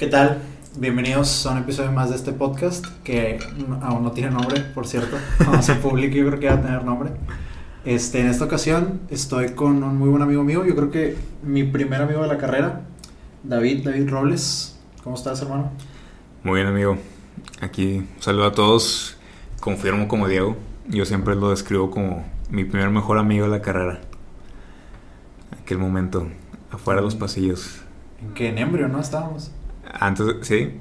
¿Qué tal? Bienvenidos a un episodio más de este podcast que aún no tiene nombre, por cierto. Cuando se publique yo creo que va a tener nombre. Este, en esta ocasión estoy con un muy buen amigo mío, yo creo que mi primer amigo de la carrera, David, David Robles. ¿Cómo estás, hermano? Muy bien, amigo. Aquí un saludo a todos. Confirmo como Diego. Yo siempre lo describo como mi primer mejor amigo de la carrera. Aquel momento, afuera de los pasillos. ¿En qué? En embrio, ¿no? Estábamos. Antes, de, sí.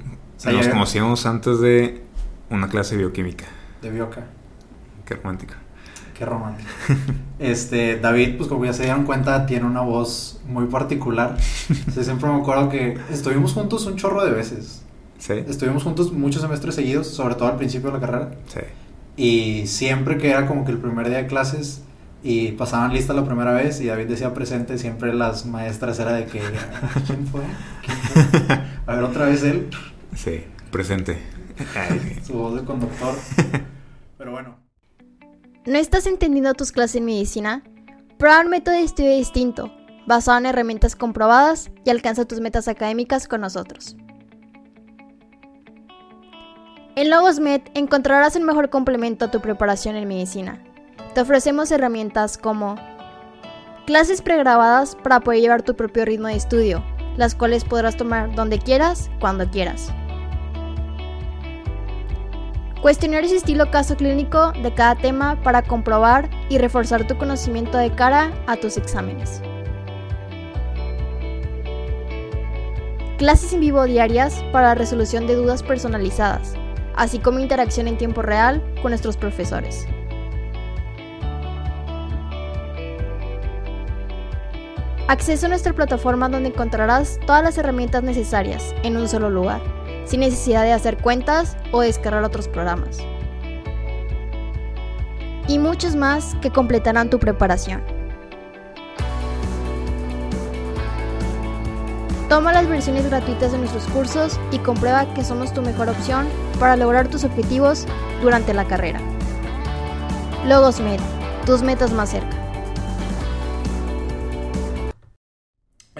Nos conocimos antes de una clase de bioquímica. De Bioca. Qué romántico. Qué romántico. Este, David, pues como ya se dieron cuenta, tiene una voz muy particular. Siempre me acuerdo que estuvimos juntos un chorro de veces. ¿Sí? Estuvimos juntos muchos semestres seguidos, sobre todo al principio de la carrera. Sí. Y siempre que era como que el primer día de clases y pasaban lista la primera vez y David decía presente, siempre las maestras era de que, ¿quién fue? ¿Quién fue? A ver, otra vez él, Sí. Presente. Su voz de conductor. Pero bueno. ¿No estás entendiendo tus clases en medicina? Prueba un método de estudio distinto, basado en herramientas comprobadas y alcanza tus metas académicas con nosotros. En Logosmed encontrarás el mejor complemento a tu preparación en medicina. Te ofrecemos herramientas como clases pregrabadas para poder llevar tu propio ritmo de estudio, las cuales podrás tomar donde quieras, cuando quieras. Cuestionarios estilo caso clínico de cada tema para comprobar y reforzar tu conocimiento de cara a tus exámenes. Clases en vivo diarias para la resolución de dudas personalizadas, así como interacción en tiempo real con nuestros profesores. Acceso a nuestra plataforma donde encontrarás todas las herramientas necesarias en un solo lugar sin necesidad de hacer cuentas o descargar otros programas. Y muchos más que completarán tu preparación. Toma las versiones gratuitas de nuestros cursos y comprueba que somos tu mejor opción para lograr tus objetivos durante la carrera. Logosmed, tus metas más cerca.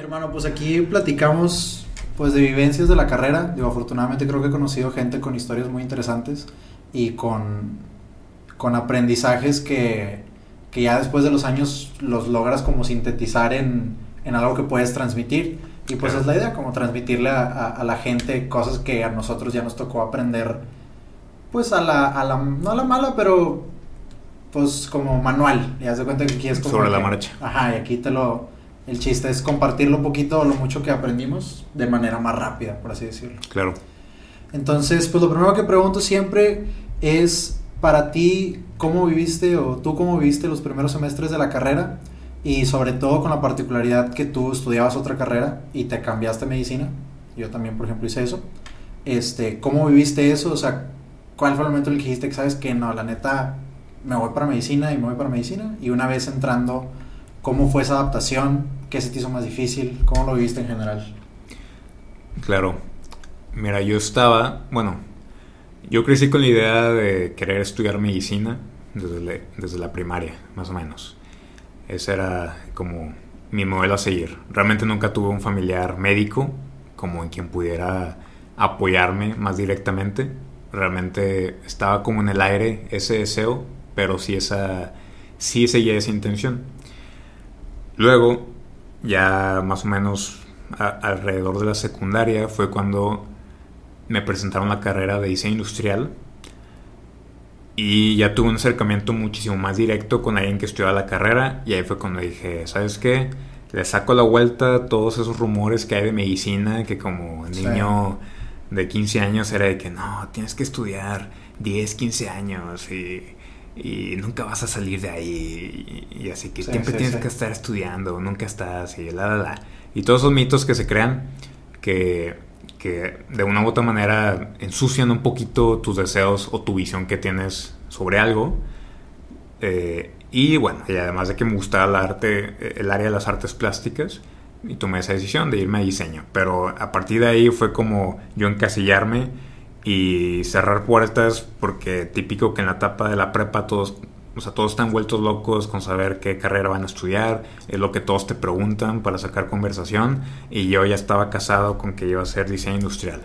Hermano, pues aquí platicamos pues de vivencias de la carrera. Digo, afortunadamente creo que he conocido gente con historias muy interesantes y con, con aprendizajes que, que ya después de los años los logras como sintetizar en, en algo que puedes transmitir. Y pues Claro. es la idea, como transmitirle a, a- a la gente cosas que a nosotros ya nos tocó aprender, pues a la, a la no a la mala, pero pues como manual. Ya se cuenta que aquí es como Sobre la marcha. Ajá, y aquí te lo, el chiste es compartir lo poquito o lo mucho que aprendimos de manera más rápida, por así decirlo. Claro. Entonces, pues lo primero que pregunto siempre es para ti, ¿cómo viviste o tú cómo viviste los primeros semestres de la carrera? Y sobre todo con la particularidad que tú estudiabas otra carrera y te cambiaste a medicina. Yo también, por ejemplo, hice eso. Este, ¿Cómo viviste eso? O sea, ¿cuál fue el momento en el que dijiste que sabes que no, la neta, me voy para medicina y me voy para medicina? Y una vez entrando, ¿cómo fue esa adaptación? ¿Qué se te hizo más difícil? ¿Cómo lo viviste en general? Claro. Mira, yo estaba, bueno, yo crecí con la idea de querer estudiar medicina desde, la- desde la primaria, más o menos. Ese era como mi modelo a seguir. Realmente nunca tuve un familiar médico como en quien pudiera apoyarme más directamente. Realmente estaba como en el aire ese deseo, pero sí, esa, sí seguía esa intención. Luego, ya más o menos a- alrededor de la secundaria fue cuando me presentaron la carrera de diseño industrial y ya tuve un acercamiento muchísimo más directo con alguien que estudiaba la carrera y ahí fue cuando dije, ¿sabes qué? Le saco la vuelta a todos esos rumores que hay de medicina que como Sí. niño de 15 años era de que no, tienes que estudiar 10, 15 años y, y nunca vas a salir de ahí y, y así que Sí, siempre sí, tienes sí. que estar estudiando, nunca estás y la, la, la. Y todos esos mitos que se crean que, que de una u otra manera ensucian un poquito tus deseos o tu visión que tienes sobre algo. Eh, y bueno, y además de que me gustaba el arte, el área de las artes plásticas, y tomé esa decisión de irme a diseño. Pero a partir de ahí fue como yo encasillarme y cerrar puertas, porque típico que en la etapa de la prepa todos o sea, todos están vueltos locos con saber qué carrera van a estudiar, es lo que todos te preguntan para sacar conversación y yo ya estaba casado con que iba a ser diseño industrial.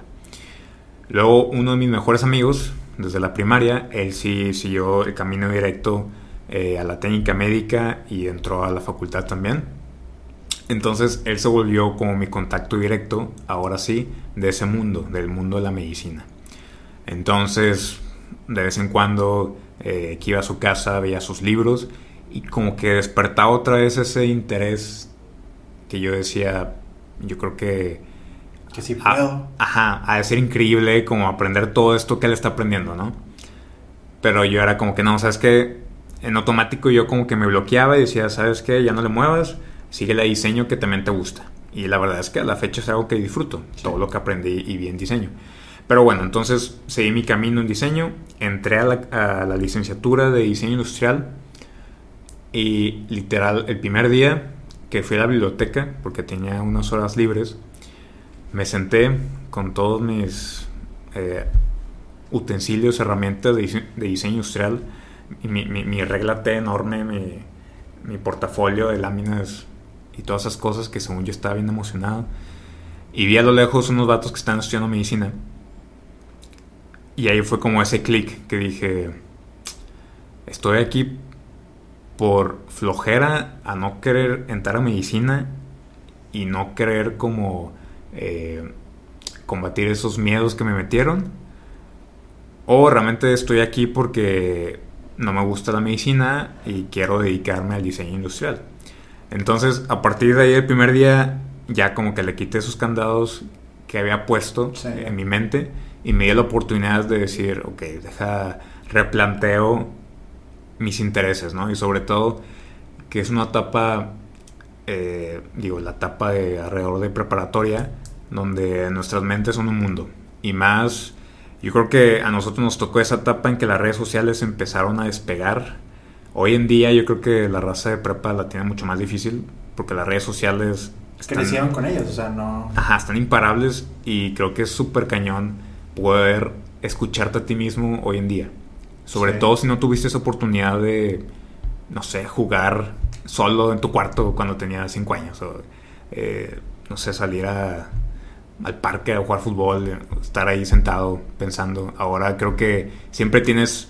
Luego uno de mis mejores amigos, desde la primaria, él sí siguió el camino directo eh, a la técnica médica y entró a la facultad también. Entonces él se volvió como mi contacto directo, ahora sí, de ese mundo, del mundo de la medicina. Entonces, de vez en cuando eh, que iba a su casa, veía sus libros y como que despertaba otra vez ese interés que yo decía, yo creo que... Que sí puedo. ajá, a de ser increíble como aprender todo esto que él está aprendiendo, ¿no? Pero yo era como que no, ¿sabes qué? En automático yo como que me bloqueaba y decía, ¿sabes qué? Ya no le muevas, sigue el diseño que también te gusta. Y la verdad es que a la fecha es algo que disfruto, todo lo que aprendí y vi en diseño. Pero bueno, entonces seguí mi camino en diseño, entré a la, licenciatura de diseño industrial y literal el primer día que fui a la biblioteca, porque tenía unas horas libres, me senté con todos mis eh, utensilios, herramientas de, diseño industrial, mi, mi, regla T enorme, mi, mi portafolio de láminas y todas esas cosas que según yo estaba bien emocionado. Y vi a lo lejos unos vatos que estaban estudiando medicina y ahí fue como ese clic que dije, estoy aquí por flojera a no querer entrar a medicina y no querer como eh, combatir esos miedos que me metieron. O realmente estoy aquí porque no me gusta la medicina y quiero dedicarme al diseño industrial. Entonces, a partir de ahí, el primer día, ya como que le quité esos candados que había puesto en mi mente y me dio la oportunidad de decir, ok, deja, replanteo mis intereses, ¿no? Y sobre todo que es una etapa, eh, digo, la etapa de alrededor de preparatoria, donde nuestras mentes son un mundo. Y más, yo creo que a nosotros nos tocó esa etapa en que las redes sociales empezaron a despegar. Hoy en día yo creo que la raza de prepa la tiene mucho más difícil, porque las redes sociales... Están, Crecieron con ellas, o sea, no... Ajá, están imparables y creo que es súper cañón poder escucharte a ti mismo hoy en día. Sobre todo si no tuviste esa oportunidad de, no sé, jugar solo en tu cuarto cuando tenías 5 años. O, eh, no sé, salir a, al parque a jugar fútbol, estar ahí sentado pensando. Ahora creo que siempre tienes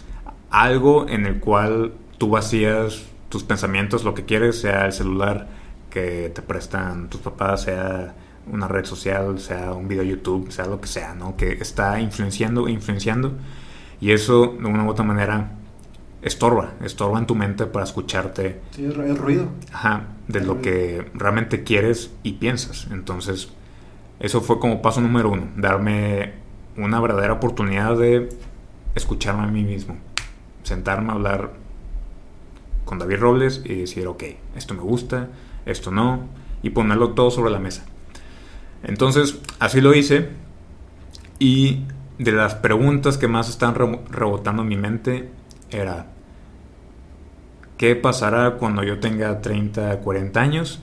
algo en el cual tú vacías tus pensamientos, lo que quieres, sea el celular que te prestan tus papás, sea una red social, sea un video YouTube, sea lo que sea, ¿no? Que está influenciando, influenciando. Y eso, de una u otra manera, estorba, estorba en tu mente para escucharte. Sí, es ruido. Ajá, de lo que realmente quieres y piensas. Entonces, eso fue como paso número uno, darme una verdadera oportunidad de escucharme a mí mismo. Sentarme a hablar con David Robles y decir, ok, esto me gusta, esto no, y ponerlo todo sobre la mesa. Entonces, así lo hice. Y de las preguntas que más están rebotando en mi mente era, ¿qué pasará cuando yo tenga 30, 40 años?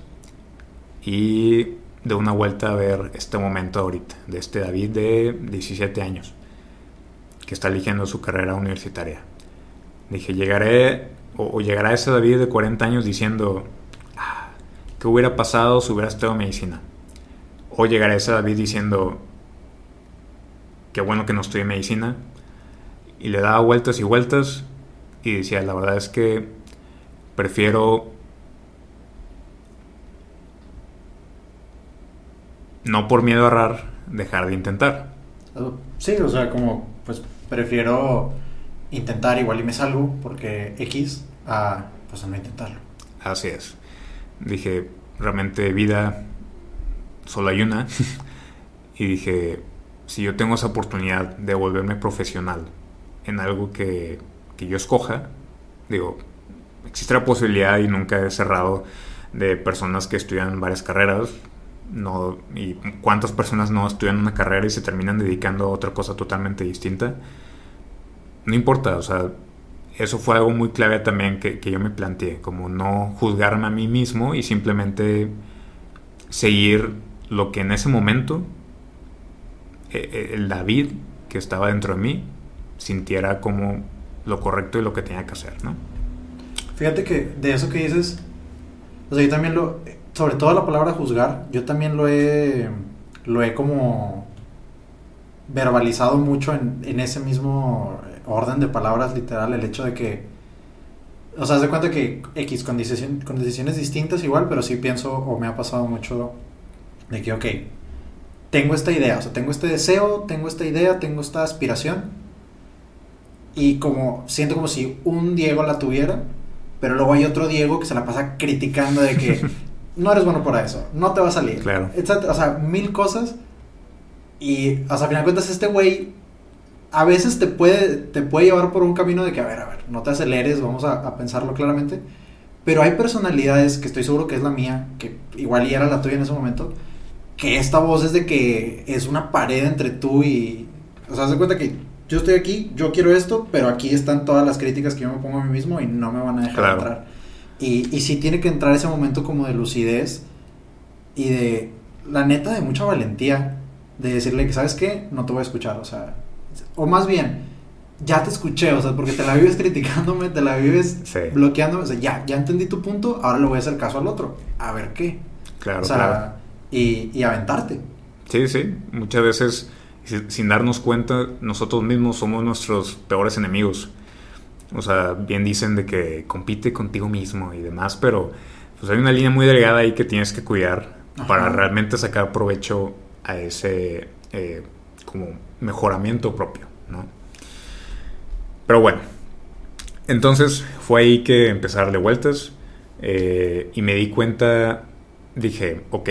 Y de una vuelta a ver este momento ahorita, de este David de 17 años, que está eligiendo su carrera universitaria. Dije, llegaré, o, llegará ese David de 40 años diciendo, ah, ¿qué hubiera pasado si hubiera estudiado medicina? O llegar a ese David diciendo, qué bueno que no estoy en medicina. Y le daba vueltas y vueltas y decía, la verdad es que prefiero no por miedo a errar, dejar de intentar. Sí, o sea, como pues prefiero intentar igual y me salgo porque X a pues a no intentarlo. Así es. Dije, realmente vida solo hay una. y dije, si yo tengo esa oportunidad de volverme profesional en algo que, que yo escoja, digo, existe la posibilidad y nunca he cerrado de personas que estudian varias carreras. No, y cuántas personas no estudian una carrera y se terminan dedicando a otra cosa totalmente distinta. No importa, o sea, eso fue algo muy clave también que, que yo me planteé, como no juzgarme a mí mismo y simplemente seguir lo que en ese momento eh, eh, el David que estaba dentro de mí sintiera como lo correcto y lo que tenía que hacer, ¿no? Fíjate que de eso que dices, o sea, yo también lo, sobre todo la palabra juzgar, yo también lo he, lo he como verbalizado mucho en, en ese mismo orden de palabras literal, el hecho de que, o sea, haz de cuenta que X con, con decisiones distintas igual, pero sí pienso o me ha pasado mucho de que, ok, tengo esta idea, o sea, tengo este deseo, tengo esta idea, tengo esta aspiración, y como siento como si un Diego la tuviera, pero luego hay otro Diego que se la pasa criticando de que no eres bueno para eso, no te va a salir, claro. O sea, mil cosas. Y, o sea, a final de cuentas, este güey a veces te puede, te puede llevar por un camino de que, a ver, a ver, no te aceleres, vamos a, a pensarlo claramente. Pero hay personalidades que estoy seguro que es la mía, que igual y era la tuya en ese momento, que esta voz es de que es una pared entre tú y... O sea, haz de cuenta que yo estoy aquí, yo quiero esto, pero aquí están todas las críticas que yo me pongo a mí mismo y no me van a dejar entrar. Y, y sí tiene que entrar ese momento como de lucidez y de, la neta, de mucha valentía, de decirle que, ¿sabes qué? No te voy a escuchar, o sea, o más bien, ya te escuché, o sea, porque te la vives criticándome, te la vives bloqueándome, o sea, ya, ya entendí tu punto, ahora le voy a hacer caso al otro, a ver qué. Claro, o sea, Y, y aventarte. Sí, sí, muchas veces sin darnos cuenta, nosotros mismos somos nuestros peores enemigos. O sea, bien dicen de que compite contigo mismo y demás, pero pues hay una línea muy delgada ahí que tienes que cuidar para realmente sacar provecho a ese eh, como mejoramiento propio, ¿no? Pero bueno, entonces fue ahí que empecé a darle vueltas eh, y me di cuenta, dije, ok,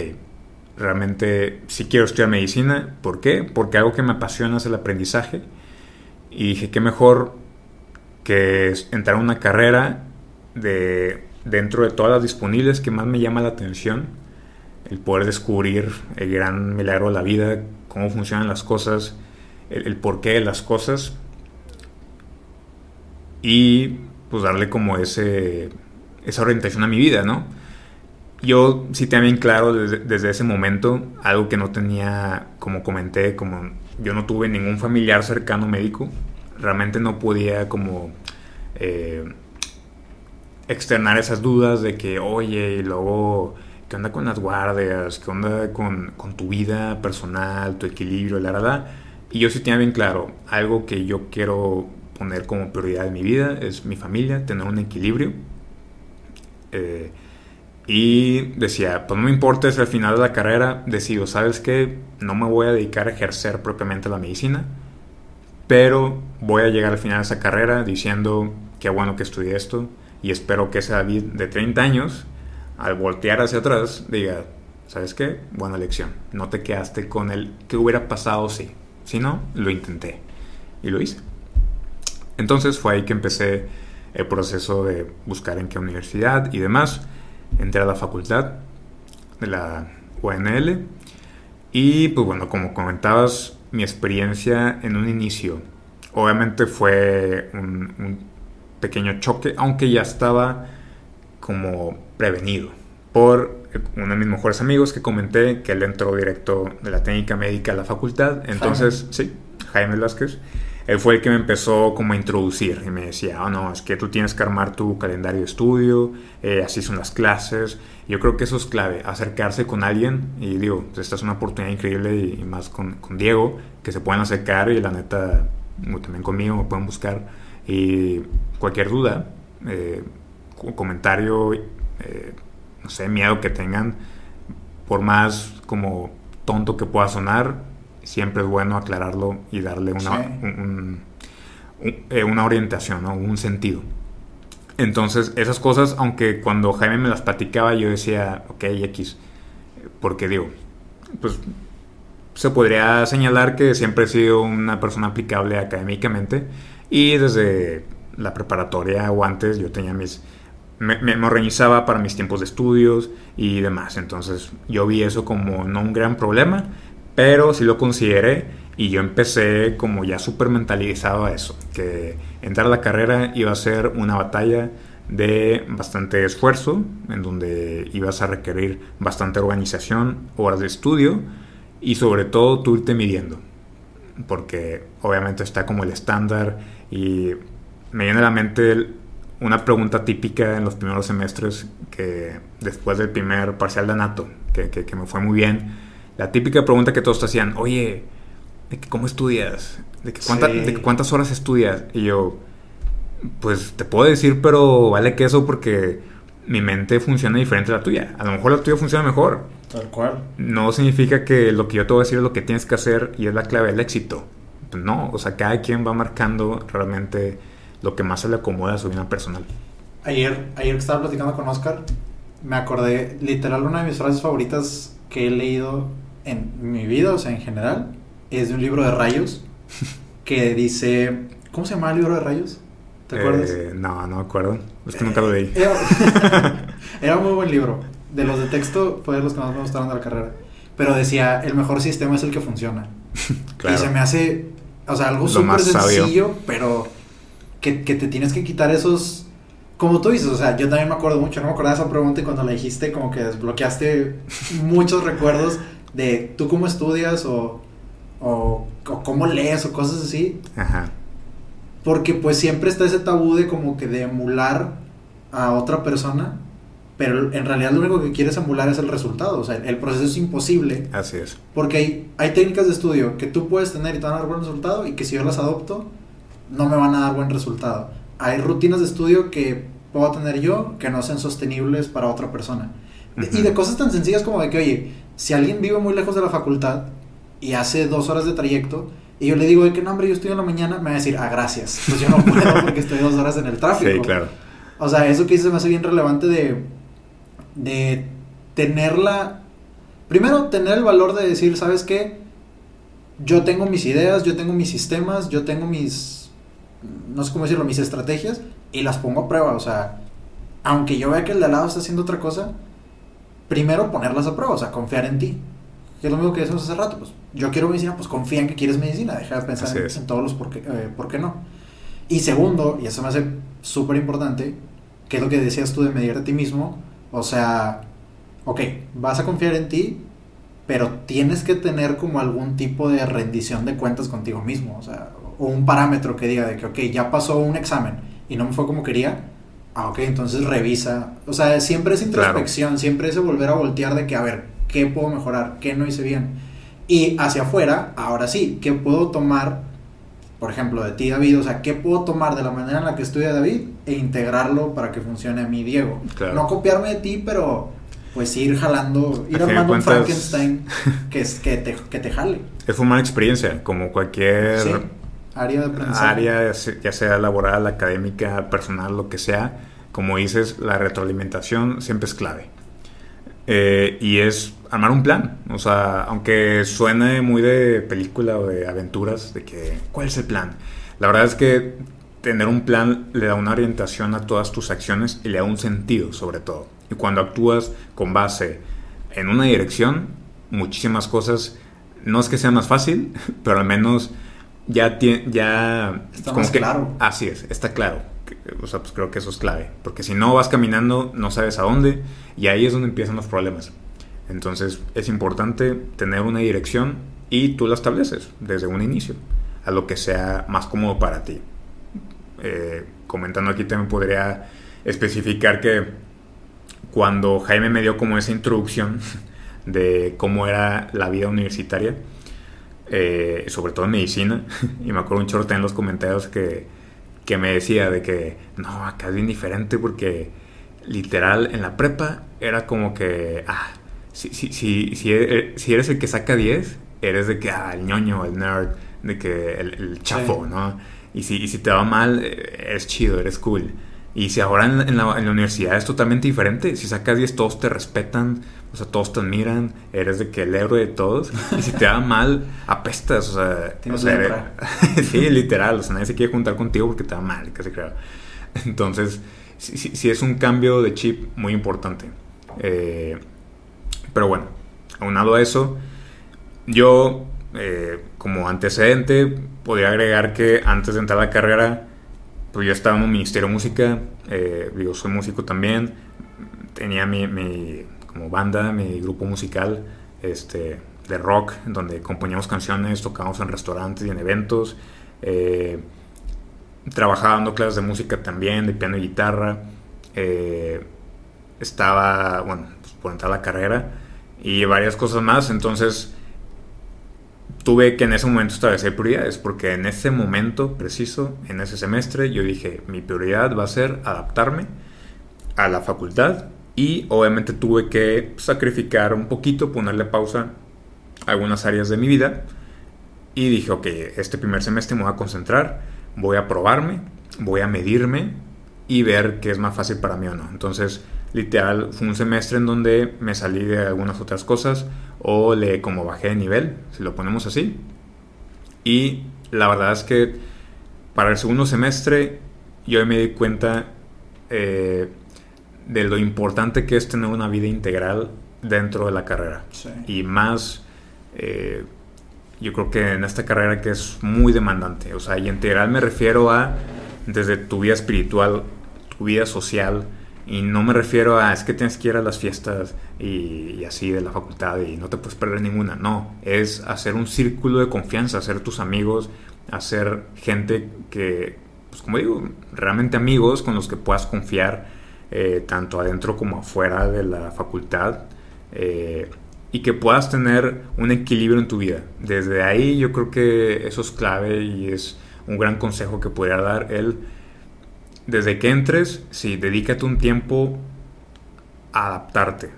realmente si quiero estudiar medicina. ¿Por qué? Porque algo que me apasiona es el aprendizaje. Y dije, qué mejor que entrar a una carrera de, dentro de todas las disponibles que más me llama la atención. El poder descubrir el gran milagro de la vida, cómo funcionan las cosas, el, el porqué de las cosas. Y pues darle como ese, esa orientación a mi vida, ¿no? Yo sí tenía bien claro desde, ese momento, algo que no tenía, como comenté, como yo no tuve ningún familiar cercano médico, realmente no podía como eh, externar esas dudas de que, oye, y luego, ¿qué onda con las guardias? ¿Qué onda con, tu vida personal, tu equilibrio, la verdad? Y yo sí tenía bien claro, algo que yo quiero poner como prioridad en mi vida es mi familia, tener un equilibrio. Eh, y decía, pues no me importa si al final de la carrera decido, ¿sabes qué? No me voy a dedicar a ejercer propiamente la medicina, pero voy a llegar al final de esa carrera diciendo, qué bueno que estudié esto, y espero que ese David de 30 años, al voltear hacia atrás, diga, ¿sabes qué? Buena lección. No te quedaste con el que hubiera pasado si. Si no, lo intenté. Y lo hice. Entonces fue ahí que empecé el proceso de buscar en qué universidad y demás entré a la facultad de la UNL y pues bueno, como comentabas, mi experiencia en un inicio obviamente fue un, pequeño choque, aunque ya estaba como prevenido por uno de mis mejores amigos que comenté que él entró directo de la técnica médica a la facultad. Entonces, sí, Jaime Vázquez él fue el que me empezó como a introducir y me decía, oh no, es que tú tienes que armar tu calendario de estudio, eh, así son las clases. Yo creo que eso es clave, acercarse con alguien y digo, esta es una oportunidad increíble y, más con, Diego, que se pueden acercar y la neta, también conmigo me pueden buscar y cualquier duda, eh, comentario, eh, no sé, miedo que tengan, por más como tonto que pueda sonar, siempre es bueno aclararlo y darle una, eh, una orientación, un sentido. Entonces, esas cosas, aunque cuando Jaime me las platicaba, yo decía, ok, X, porque digo, pues se podría señalar que siempre he sido una persona aplicable académicamente y desde la preparatoria o antes yo tenía mis... Me, me, organizaba para mis tiempos de estudios y demás. Entonces yo vi eso como no un gran problema, pero sí lo consideré y yo empecé como ya súper mentalizado a eso, que entrar a la carrera iba a ser una batalla de bastante esfuerzo, en donde ibas a requerir bastante organización, horas de estudio y sobre todo tú irte midiendo, porque obviamente está como el estándar y me viene a la mente una pregunta típica en los primeros semestres que después del primer parcial de anato, que, que, me fue muy bien, la típica pregunta que todos te hacían, oye, ¿de cómo estudias? ¿De, ¿De cuántas horas estudias? Y yo, pues te puedo decir, pero vale que eso porque mi mente funciona diferente a la tuya. A lo mejor la tuya funciona mejor. Tal cual. No significa que lo que yo te voy a decir es lo que tienes que hacer y es la clave del éxito. Pues no, o sea, cada quien va marcando realmente lo que más se le acomoda a su vida personal. Ayer, ayer que estaba platicando con Oscar, me acordé, literal, una de mis frases favoritas que he leído en mi vida, o sea, en general, es de un libro de rayos que dice, ¿cómo se llama el libro de rayos? ¿Te acuerdas? Eh, no, no me acuerdo. Es que nunca lo leí. Era, un muy buen libro. De los de texto fue de los que más me gustaron de la carrera. Pero decía, el mejor sistema es el que funciona. claro. Y se me hace, o sea, algo súper sencillo, pero que, que, te tienes que quitar esos... Como tú dices, o sea, yo también me acuerdo mucho, no me acordaba esa pregunta y cuando la dijiste como que desbloqueaste muchos recuerdos de tú cómo estudias o, o, o cómo lees o cosas así. Ajá. Porque pues siempre está ese tabú de como que de emular a otra persona, pero en realidad lo único que quieres emular es el resultado, o sea, el proceso es imposible. Así es. Porque hay, hay técnicas de estudio que tú puedes tener y te van a dar buen resultado y que si yo las adopto, no me van a dar buen resultado. Hay rutinas de estudio que puedo tener yo que no sean sostenibles para otra persona. Y de cosas tan sencillas como de que, oye, si alguien vive muy lejos de la facultad y hace dos horas de trayecto, y yo le digo, de que no, hombre, yo estoy en la mañana, me va a decir, ah, gracias. Pues yo no puedo porque estoy dos horas en el tráfico. Sí, claro. O sea, eso que dices me hace bien relevante de, de tenerla. Primero, tener el valor de decir, ¿sabes qué? Yo tengo mis ideas, yo tengo mis sistemas, yo tengo mis. No sé cómo decirlo, mis estrategias y las pongo a prueba. O sea, aunque yo vea que el de al lado está haciendo otra cosa, primero ponerlas a prueba, o sea, confiar en ti. Que es lo mismo que decimos hace rato, pues yo quiero medicina, pues confía en que quieres medicina, deja de pensar en, todos los por qué, eh, por qué no. Y segundo, y eso me hace súper importante, que es lo que decías tú de medir a ti mismo, o sea, ok, vas a confiar en ti, pero tienes que tener como algún tipo de rendición de cuentas contigo mismo, o sea, o un parámetro que diga de que, ok, ya pasó un examen y no me fue como quería, ah, ok, entonces revisa, o sea, siempre es introspección, siempre es volver a voltear de que, a ver, qué puedo mejorar, qué no hice bien. Y hacia afuera, ahora sí, qué puedo tomar, por ejemplo, de ti, David, o sea, qué puedo tomar de la manera en la que estudia David e integrarlo para que funcione a mí, Diego. No copiarme de ti, pero pues ir jalando, ir armando un Frankenstein que, que, te, que te jale. Es una mala experiencia, como cualquier área de aprendizaje. Área, ya sea laboral, académica, personal, lo que sea. Como dices, la retroalimentación siempre es clave. Eh, y es armar un plan. O sea, aunque suene muy de película o de aventuras, de que, ¿cuál es el plan? La verdad es que tener un plan le da una orientación a todas tus acciones y le da un sentido, sobre todo. Y cuando actúas con base en una dirección, muchísimas cosas, no es que sea más fácil, pero al menos ya tiene, ya... Está más claro. Así es, está claro o sea, pues creo que eso es clave. Porque si no vas caminando, no sabes a dónde y ahí es donde empiezan los problemas. Entonces es importante tener una dirección y tú la estableces desde un inicio, a lo que sea más cómodo para ti. Eh, comentando aquí también podría especificar que cuando Jaime me dio como esa introducción de cómo era la vida universitaria, eh, sobre todo en medicina, y me acuerdo un chorro en los comentarios que que me decía de que no, acá es bien diferente porque literal en la prepa era como que, ah, si, si, si, si, e, eres el que saca 10, eres de que, ah, el ñoño, el nerd, de que el, chafo, ¿no? Y si, y si te va mal, eh, es chido, eres cool. Y si ahora en la, en la, universidad es totalmente diferente, si sacas 10 todos te respetan, o sea, todos te admiran, eres de que el héroe de todos, y si te va mal, apestas, o sea, o sea sí, literal, o sea, nadie se quiere juntar contigo porque te va mal, casi creo. Entonces, sí, sí, es un cambio de chip muy importante. Eh, pero bueno, aunado a eso, yo, eh, como antecedente, podría agregar que antes de entrar a la carrera, pues yo estaba en un ministerio de música, eh, digo, soy músico también, tenía mi, como banda, mi grupo musical este, de rock, donde componíamos canciones, tocábamos en restaurantes y en eventos. Eh, trabajaba dando clases de música también, de piano y guitarra. Eh, estaba, bueno, pues, por entrar a la carrera y varias cosas más. Entonces, tuve que en ese momento establecer prioridades, porque en ese momento preciso, en ese semestre, yo dije, mi prioridad va a ser adaptarme a la facultad y obviamente tuve que sacrificar un poquito, ponerle pausa a algunas áreas de mi vida y dije, ok, este primer semestre me voy a concentrar, voy a probarme, voy a medirme y ver qué es más fácil para mí o no. Entonces, literal, fue un semestre en donde me salí de algunas otras cosas o le como bajé de nivel, si lo ponemos así. Y la verdad es que para el segundo semestre yo me di cuenta eh, de lo importante que es tener una vida integral dentro de la carrera. Y más, eh, yo creo que en esta carrera que es muy demandante. O sea, y integral me refiero a desde tu vida espiritual, tu vida social, y no me refiero a es que tienes que ir a las fiestas y, así de la facultad y no te puedes perder ninguna. No, es hacer un círculo de confianza, hacer tus amigos, hacer gente que, pues como digo, realmente amigos con los que puedas confiar eh, tanto adentro como afuera de la facultad. Eh, y que puedas tener un equilibrio en tu vida. Desde ahí yo creo que eso es clave y es un gran consejo que podría dar él desde que entres, sí, dedícate un tiempo a adaptarte.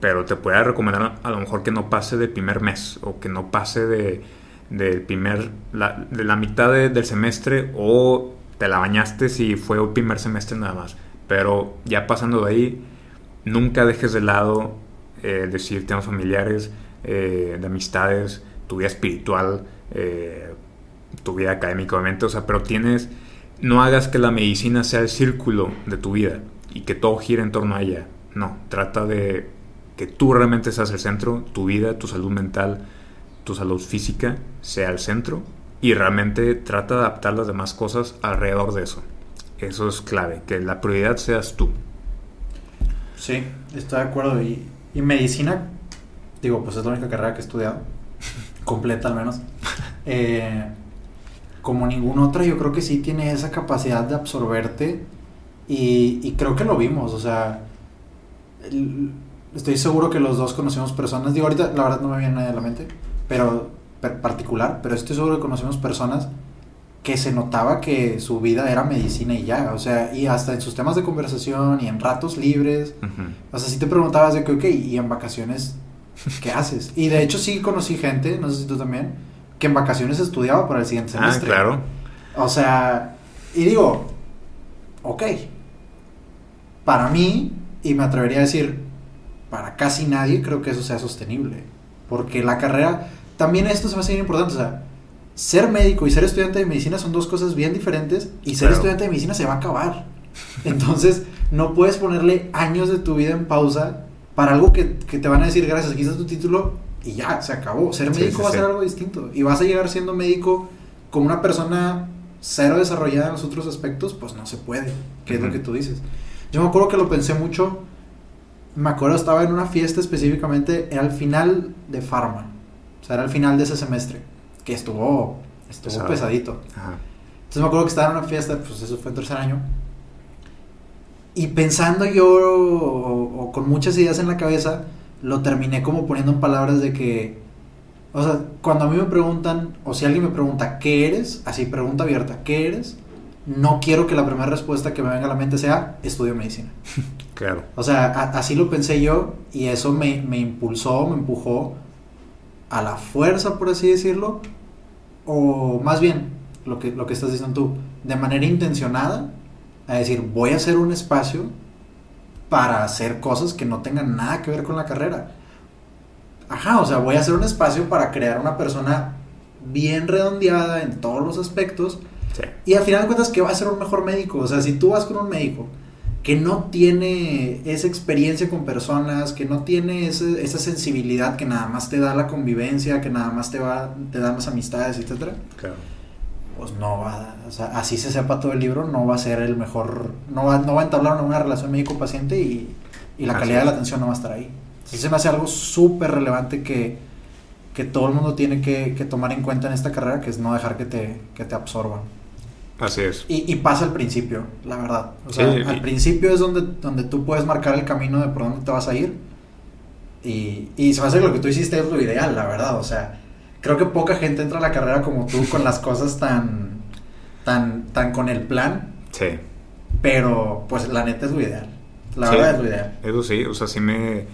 Pero te puedo recomendar a lo mejor que no pase del primer mes o que no pase de, del primer, la, de la mitad del semestre o te la bañaste si fue el primer semestre nada más. Pero ya pasando de ahí, nunca dejes de lado eh, decir temas familiares, eh, de amistades, tu vida espiritual, eh, tu vida académica, obviamente. O sea, pero tienes no hagas que la medicina sea el círculo de tu vida y que todo gire en torno a ella. No, trata de que tú realmente seas el centro, tu vida, tu salud mental, tu salud física sea el centro y realmente trata de adaptar las demás cosas alrededor de eso. Eso es clave, que la prioridad seas tú. Sí, estoy de acuerdo. Y, y medicina, digo, pues es la única carrera que he estudiado, completa al menos. Eh, como ninguna otra, yo creo que sí tiene esa capacidad de absorberte y, creo que lo vimos, o sea, estoy seguro que los dos conocemos personas, digo ahorita la verdad no me viene nadie a la mente, pero particular, pero estoy seguro que conocemos personas que se notaba que su vida era medicina y ya, o sea, y hasta en sus temas de conversación y en ratos libres, o sea, si te preguntabas de que, ok, y en vacaciones, ¿qué haces? Y de hecho sí conocí gente, no sé si tú también, que en vacaciones estudiaba para el siguiente ah, semestre. Ah, claro. O sea, y digo, ok, para mí, y me atrevería a decir, para casi nadie creo que eso sea sostenible. Porque la carrera, también esto se va a ser importante, o sea, ser médico y ser estudiante de medicina son dos cosas bien diferentes y ser estudiante de medicina se va a acabar. Entonces, no puedes ponerle años de tu vida en pausa para algo que, que te van a decir, gracias, aquí está tu título, y ya, se acabó. Ser médico va a ser algo distinto. Y vas a llegar siendo médico como una persona cero desarrollada en los otros aspectos, pues no se puede, que es lo que tú dices. Yo me acuerdo que lo pensé mucho, me acuerdo estaba en una fiesta específicamente, era al final de Pharma, o sea, era al final de ese semestre, que estuvo, estuvo pesadito. Entonces me acuerdo que estaba en una fiesta, pues eso fue el tercer año, y pensando yo, o con muchas ideas en la cabeza, lo terminé como poniendo en palabras de que, o sea, cuando a mí me preguntan, o si alguien me pregunta, ¿qué eres? Así, pregunta abierta, ¿qué eres? No quiero que la primera respuesta que me venga a la mente sea, estudio medicina. Claro. O sea, así lo pensé yo y eso me, me impulsó, me empujó a la fuerza, por así decirlo, o más bien, lo que, lo que estás diciendo tú, de manera intencionada, a decir, voy a hacer un espacio para hacer cosas que no tengan nada que ver con la carrera. Ajá, o sea, voy a hacer un espacio para crear una persona bien redondeada en todos los aspectos. Y al final de cuentas, que va a ser un mejor médico? O sea, si tú vas con un médico que no tiene esa experiencia con personas, que no tiene esa sensibilidad que nada más te da la convivencia, que nada más te, va, te da más amistades, etcétera. Claro pues no va, o sea, así se sepa todo el libro, no va a ser el mejor, no va, no va a entablar una relación médico-paciente y, y, la calidad de la atención no va a estar ahí. Así se me hace algo súper relevante que, que, todo el mundo tiene que, que, tomar en cuenta en esta carrera, que es no dejar que te, que te absorban. Así es. Y, y pasa al principio, la verdad. O Sí, sea, y- al principio es donde, donde tú puedes marcar el camino de por dónde te vas a ir. Y, y se me hace que lo que tú hiciste es lo ideal, la verdad. O sea, creo que poca gente entra a la carrera como tú con las cosas tan, tan, tan con el plan. Sí. Pero, pues, la neta es lo ideal. La Sí. verdad es lo ideal. Eso sí, o sea, sí me.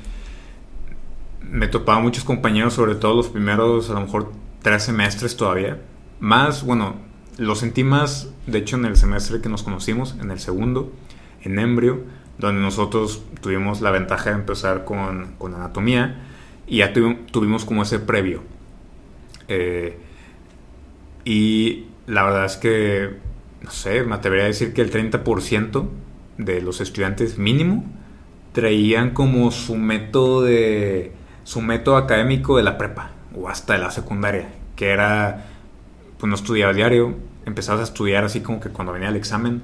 Me topaba muchos compañeros, sobre todo los primeros, a lo mejor tres semestres todavía. Más, bueno, lo sentí más, de hecho, en el semestre que nos conocimos, en el segundo, en Embrio, donde nosotros tuvimos la ventaja de empezar con, con anatomía y ya tuvi- tuvimos como ese previo. Eh, y la verdad es que, no sé, me atrevería a decir que el 30% de los estudiantes mínimo traían como su método de su método académico de la prepa o hasta de la secundaria, que era pues no estudiabas diario, empezabas a estudiar así como que cuando venía el examen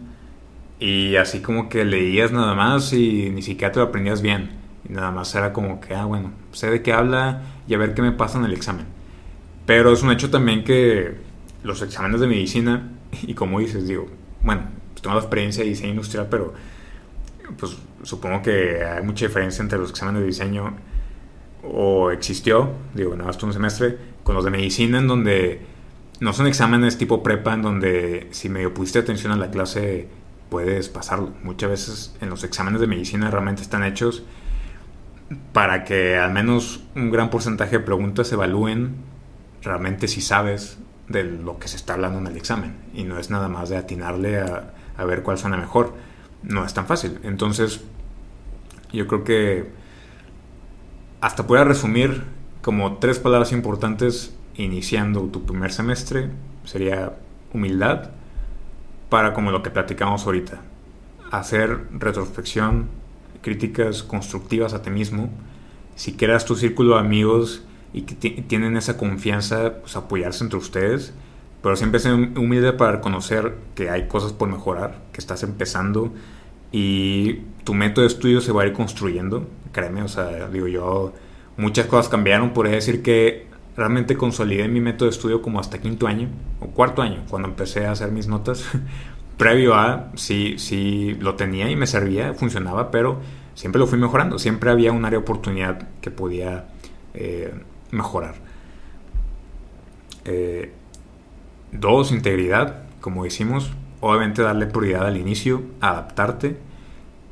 y así como que leías nada más y ni siquiera te lo aprendías bien y nada más era como que ah bueno, sé de qué habla y a ver qué me pasa en el examen. Pero es un hecho también que los exámenes de medicina, y como dices, digo, bueno, pues tengo la experiencia de diseño industrial, pero pues supongo que hay mucha diferencia entre los exámenes de diseño o existió, digo, nada más un semestre, con los de medicina en donde no son exámenes tipo prepa en donde si medio pusiste atención a la clase puedes pasarlo. Muchas veces en los exámenes de medicina realmente están hechos para que al menos un gran porcentaje de preguntas evalúen realmente si sabes de lo que se está hablando en el examen y no es nada más de atinarle a, a ver cuál suena mejor. No es tan fácil. Entonces, yo creo que hasta pueda resumir como tres palabras importantes iniciando tu primer semestre sería humildad para como lo que platicamos ahorita hacer retrospección críticas constructivas a ti mismo si creas tu círculo de amigos y que ti- tienen esa confianza pues apoyarse entre ustedes pero siempre ser humilde para reconocer que hay cosas por mejorar que estás empezando y tu método de estudio se va a ir construyendo, créeme, o sea, digo yo, muchas cosas cambiaron, podría decir que realmente consolidé mi método de estudio como hasta quinto año o cuarto año, cuando empecé a hacer mis notas, previo a, sí, sí lo tenía y me servía, funcionaba, pero siempre lo fui mejorando, siempre había un área de oportunidad que podía eh, mejorar. Eh, dos, integridad, como decimos, obviamente darle prioridad al inicio, adaptarte,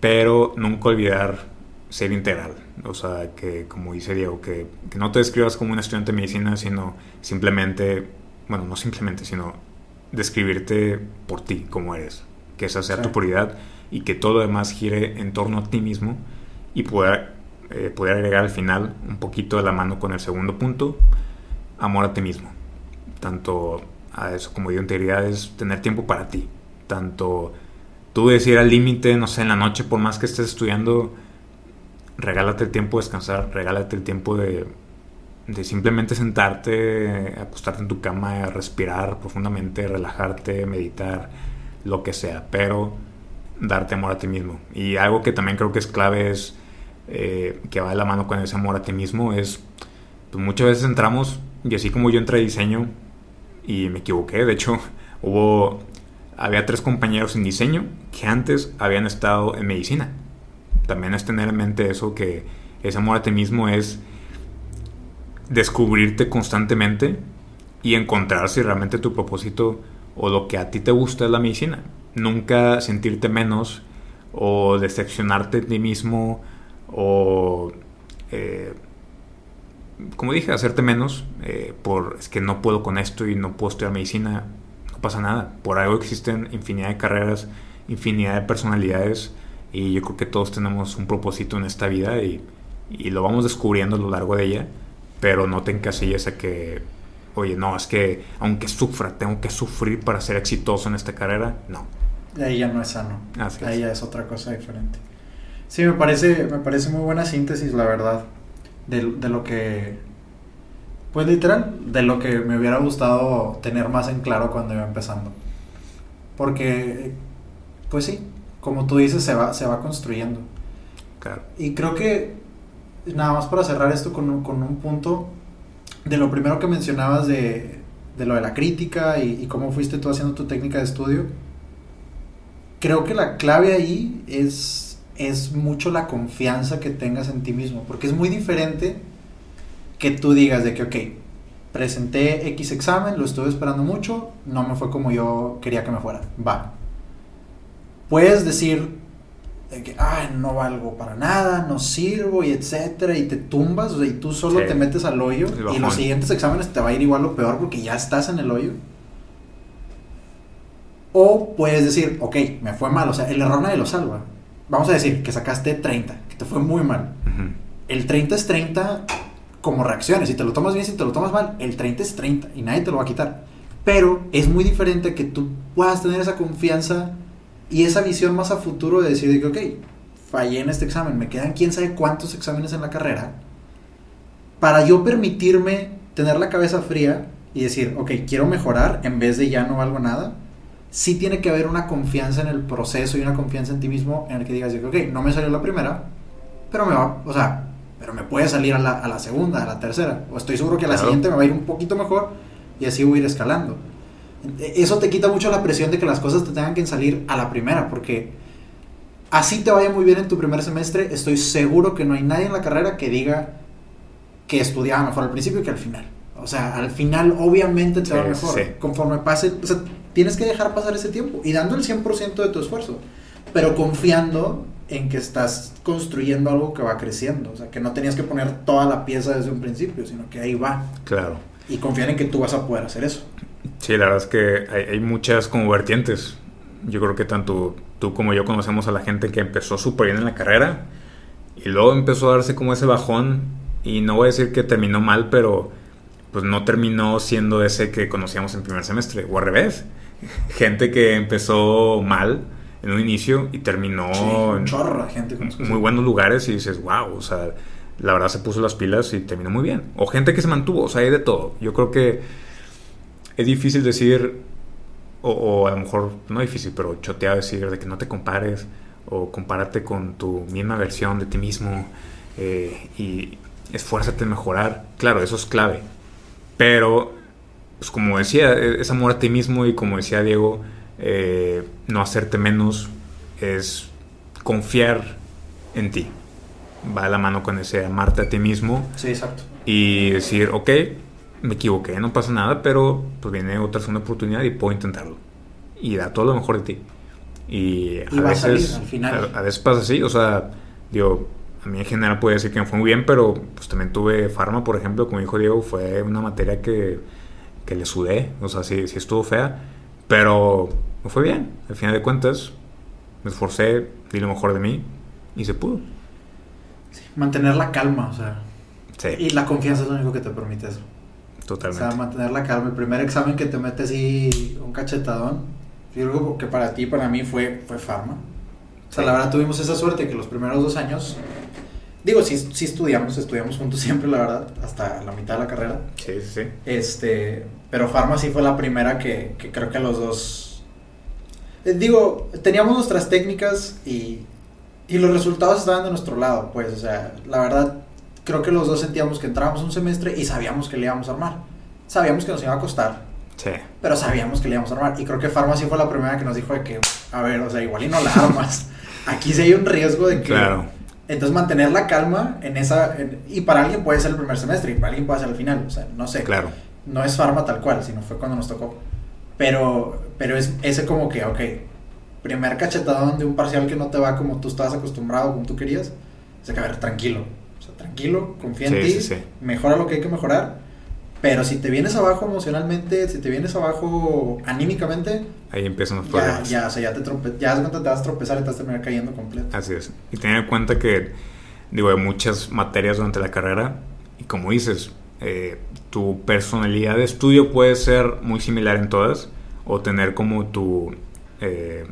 pero nunca olvidar ser integral. O sea, que como dice Diego, que, que no te describas como un estudiante de medicina, sino simplemente, bueno, no simplemente, sino describirte por ti, como eres. Que esa sea Sí. tu prioridad y que todo lo demás gire en torno a ti mismo y poder, eh, poder agregar al final un poquito de la mano con el segundo punto, amor a ti mismo. Tanto a eso como digo, integridad es tener tiempo para ti. Tanto tú decir al límite, no sé, en la noche, por más que estés estudiando, regálate el tiempo de descansar, regálate el tiempo de, de simplemente sentarte, acostarte en tu cama, respirar profundamente, relajarte, meditar, lo que sea, pero darte amor a ti mismo. Y algo que también creo que es clave es eh, que va de la mano con ese amor a ti mismo, es pues muchas veces entramos, y así como yo entré a diseño y me equivoqué, de hecho hubo, había tres compañeros en diseño que antes habían estado en medicina. También es tener en mente eso, que ese amor a ti mismo es descubrirte constantemente y encontrar si realmente tu propósito o lo que a ti te gusta es la medicina. Nunca sentirte menos o decepcionarte de ti mismo o, eh, como dije, hacerte menos eh, por es que no puedo con esto y no puedo estudiar medicina. No pasa nada. Por algo existen infinidad de carreras, infinidad de personalidades y yo creo que todos tenemos un propósito en esta vida y, y lo vamos descubriendo a lo largo de ella, pero no te encasilles a que, oye, no, es que aunque sufra, tengo que sufrir para ser exitoso en esta carrera. No. Ahí ya no es sano. Así ahí es. ya es otra cosa diferente. Sí, me parece, me parece muy buena síntesis, la verdad, de, de lo que, pues literal, de lo que me hubiera gustado tener más en claro cuando iba empezando. Porque, pues sí, como tú dices, se va, se va construyendo. Claro. Y creo que, nada más para cerrar esto con un, con un punto, de lo primero que mencionabas de, de lo de la crítica y, y cómo fuiste tú haciendo tu técnica de estudio, creo que la clave ahí es, es mucho la confianza que tengas en ti mismo, porque es muy diferente que tú digas de que, ok, presenté X examen, lo estuve esperando mucho, no me fue como yo quería que me fuera, va. Puedes decir de que, ay, no valgo para nada, no sirvo y etcétera, y te tumbas, o sea, y tú solo Sí. te metes al hoyo, y los siguientes exámenes te va a ir igual o peor porque ya estás en el hoyo. O puedes decir, ok, me fue mal, o sea, el error nadie lo salva. Vamos a decir que sacaste 30, que te fue muy mal. El 30 es 30 como reacciones. Si te lo tomas bien, si te lo tomas mal, el 30 es 30 y nadie te lo va a quitar. Pero es muy diferente que tú puedas tener esa confianza y esa visión más a futuro de decir, de que, ok, fallé en este examen, me quedan quién sabe cuántos exámenes en la carrera, para yo permitirme tener la cabeza fría y decir, ok, quiero mejorar en vez de ya no valgo nada, sí tiene que haber una confianza en el proceso y una confianza en ti mismo en el que digas, ok, no me salió la primera, pero me va, o sea, pero me puede salir a la, a la segunda, a la tercera, o estoy seguro que a la Claro. siguiente me va a ir un poquito mejor y así voy a ir escalando. E- Eso te quita mucho la presión de que las cosas te tengan que salir a la primera, porque así te vaya muy bien en tu primer semestre, estoy seguro que no hay nadie en la carrera que diga que estudiaba mejor al principio que al final. O sea, al final obviamente te va Sí, mejor. sí. Conforme pase, o sea, tienes que dejar pasar ese tiempo y dando el 100% de tu esfuerzo, pero confiando en que estás construyendo algo que va creciendo. O sea, que no tenías que poner toda la pieza desde un principio, sino que ahí va. Claro. Y confiar en que tú vas a poder hacer eso. Sí, la verdad es que hay, hay muchas como vertientes. Yo creo que tanto tú como yo conocemos a la gente que empezó súper bien en la carrera y luego empezó a darse como ese bajón y no voy a decir que terminó mal, pero pues no terminó siendo ese que conocíamos en primer semestre o al revés. Gente que empezó mal en un inicio y terminó Sí, un en chorro de gente conozco. muy buenos lugares y dices, wow, o sea, la verdad se puso las pilas y terminó muy bien. O gente que se mantuvo, o sea, hay de todo. Yo creo que es difícil decir, o, o a lo mejor no difícil, pero chotea decir de que no te compares o compárate con tu misma versión de ti mismo eh, y esfuérzate en mejorar. Claro, eso es clave. Pero, pues como decía, e- es amor a ti mismo y como decía Diego, eh, no hacerte menos es confiar en ti. Va de la mano con ese amarte a ti mismo Sí, exacto. y decir, ok, me equivoqué, no pasa nada, pero pues viene otra segunda oportunidad y puedo intentarlo. Y da todo lo mejor de ti. Y a Y a veces, salir al final. A, a veces pasa así, o sea, digo, a mí en general puede decir que me fue muy bien, pero pues también tuve farma, por ejemplo, como dijo Diego, fue una materia que, que le sudé, o sea, sí, sí estuvo fea, pero me fue bien, al final de cuentas, me esforcé, di lo mejor de mí y se pudo. Mantener la calma, o sea. Sí, Y la confianza es lo único que te permite eso. O totalmente. sea, mantener la calma. El primer examen que te mete así un cachetadón, yo creo que para ti, para mí fue, fue farma. O sea, Sí. la verdad tuvimos esa suerte que los primeros dos años, digo, sí, sí estudiamos, estudiamos juntos siempre, la verdad, hasta la mitad de la carrera. Sí, sí, sí. Este, pero Farma sí fue la primera que, que creo que los dos. eh, digo, teníamos nuestras técnicas y, y los resultados estaban de nuestro lado, pues, o sea, la verdad, creo que los dos sentíamos que entrábamos un semestre y sabíamos que le íbamos a armar. Sabíamos que nos iba a costar, Sí. pero sabíamos que le íbamos a armar. Y creo que Farma sí fue la primera que nos dijo de que, a ver, o sea, igual y no la armas. Aquí sí hay un riesgo de que. Claro. Entonces mantener la calma en esa... en- y para alguien puede ser el primer semestre y para alguien puede ser el final, o sea, no sé Claro. no es farma tal cual, sino fue cuando nos tocó. Pero, pero es ese como que, ok, primer cachetadón de un parcial que no te va como tú estabas acostumbrado, como tú querías. O sea, que a ver, tranquilo. O sea, tranquilo, confía en Sí, ti, sí, sí. mejora lo que hay que mejorar. Pero si te vienes abajo emocionalmente, si te vienes abajo anímicamente, Ahí empiezan los ya, problemas. ya, o sea, ya te, trope ya te vas a tropezar y te vas a terminar cayendo completo. Así es. Y tener en cuenta que, digo, hay muchas materias durante la carrera y como dices, eh, tu personalidad de estudio puede ser muy similar en todas o tener como tu, eh,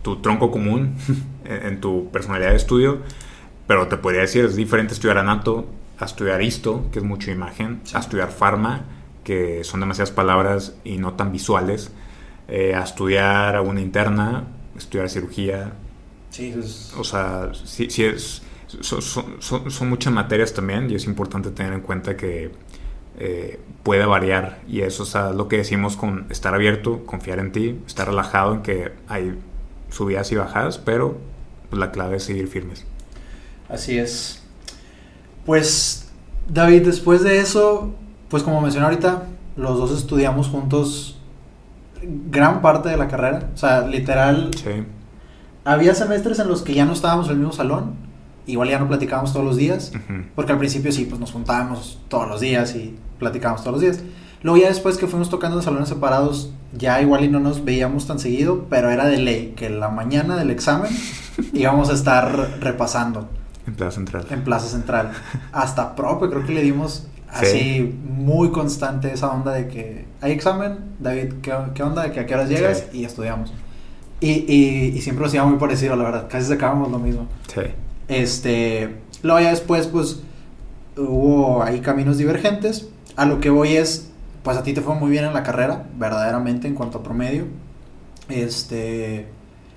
tu tronco común en, en tu personalidad de estudio, pero te podría decir, es diferente estudiar anato a estudiar histo, que es mucho imagen, Sí. a estudiar farma, que son demasiadas palabras y no tan visuales, eh, a estudiar a una interna, estudiar cirugía, Sí, es- o sea, sí, sí es, son, son- son- son muchas materias también y es importante tener en cuenta que eh, puede variar y eso es lo que decimos con estar abierto, confiar en ti, estar relajado en que hay subidas y bajadas, pero pues, la clave es seguir firmes. Así es. Pues David, después de eso, pues como mencioné ahorita, los dos estudiamos juntos gran parte de la carrera, o sea, literal. Sí. Había semestres en los que ya no estábamos en el mismo salón, igual ya no platicábamos todos los días, porque al principio sí, pues nos juntábamos todos los días y platicábamos todos los días. Luego ya después que fuimos tocando en salones separados, ya igual y no nos veíamos tan seguido, pero era de ley que la mañana del examen íbamos a estar repasando. En Plaza Central. En Plaza Central. Hasta propio, creo que le dimos así muy constante esa onda de que hay examen, David, ¿qué, onda? ¿De que a qué horas llegas? Y estudiamos. Y, y, y, siempre nos iba muy parecido, la verdad. Casi sacábamos lo mismo. Sí. Este, luego ya después, pues, hubo ahí caminos divergentes. A lo que voy es, pues a ti te fue muy bien en la carrera, verdaderamente, en cuanto a promedio. Este,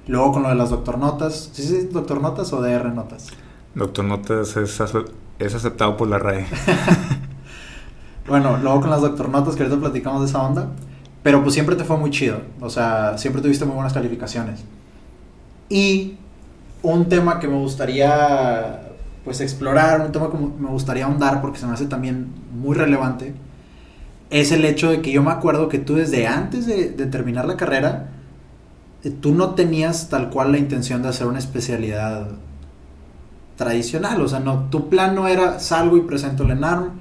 luego con lo de las doctor notas. ¿Sí, sí, doctor notas o DR notas? Doctor notas es, aceptado por la RAE. bueno, luego con las doctor notas, que ahorita platicamos de esa onda. Pero pues siempre te fue muy chido. O sea, siempre tuviste muy buenas calificaciones. Y un tema que me gustaría pues explorar, un tema que me gustaría ahondar porque se me hace también muy relevante, es el hecho de que yo me acuerdo que tú desde antes de, terminar la carrera, eh, tú no tenías tal cual la intención de hacer una especialidad tradicional, o sea, no, tu plan no era salgo y presento el ENARM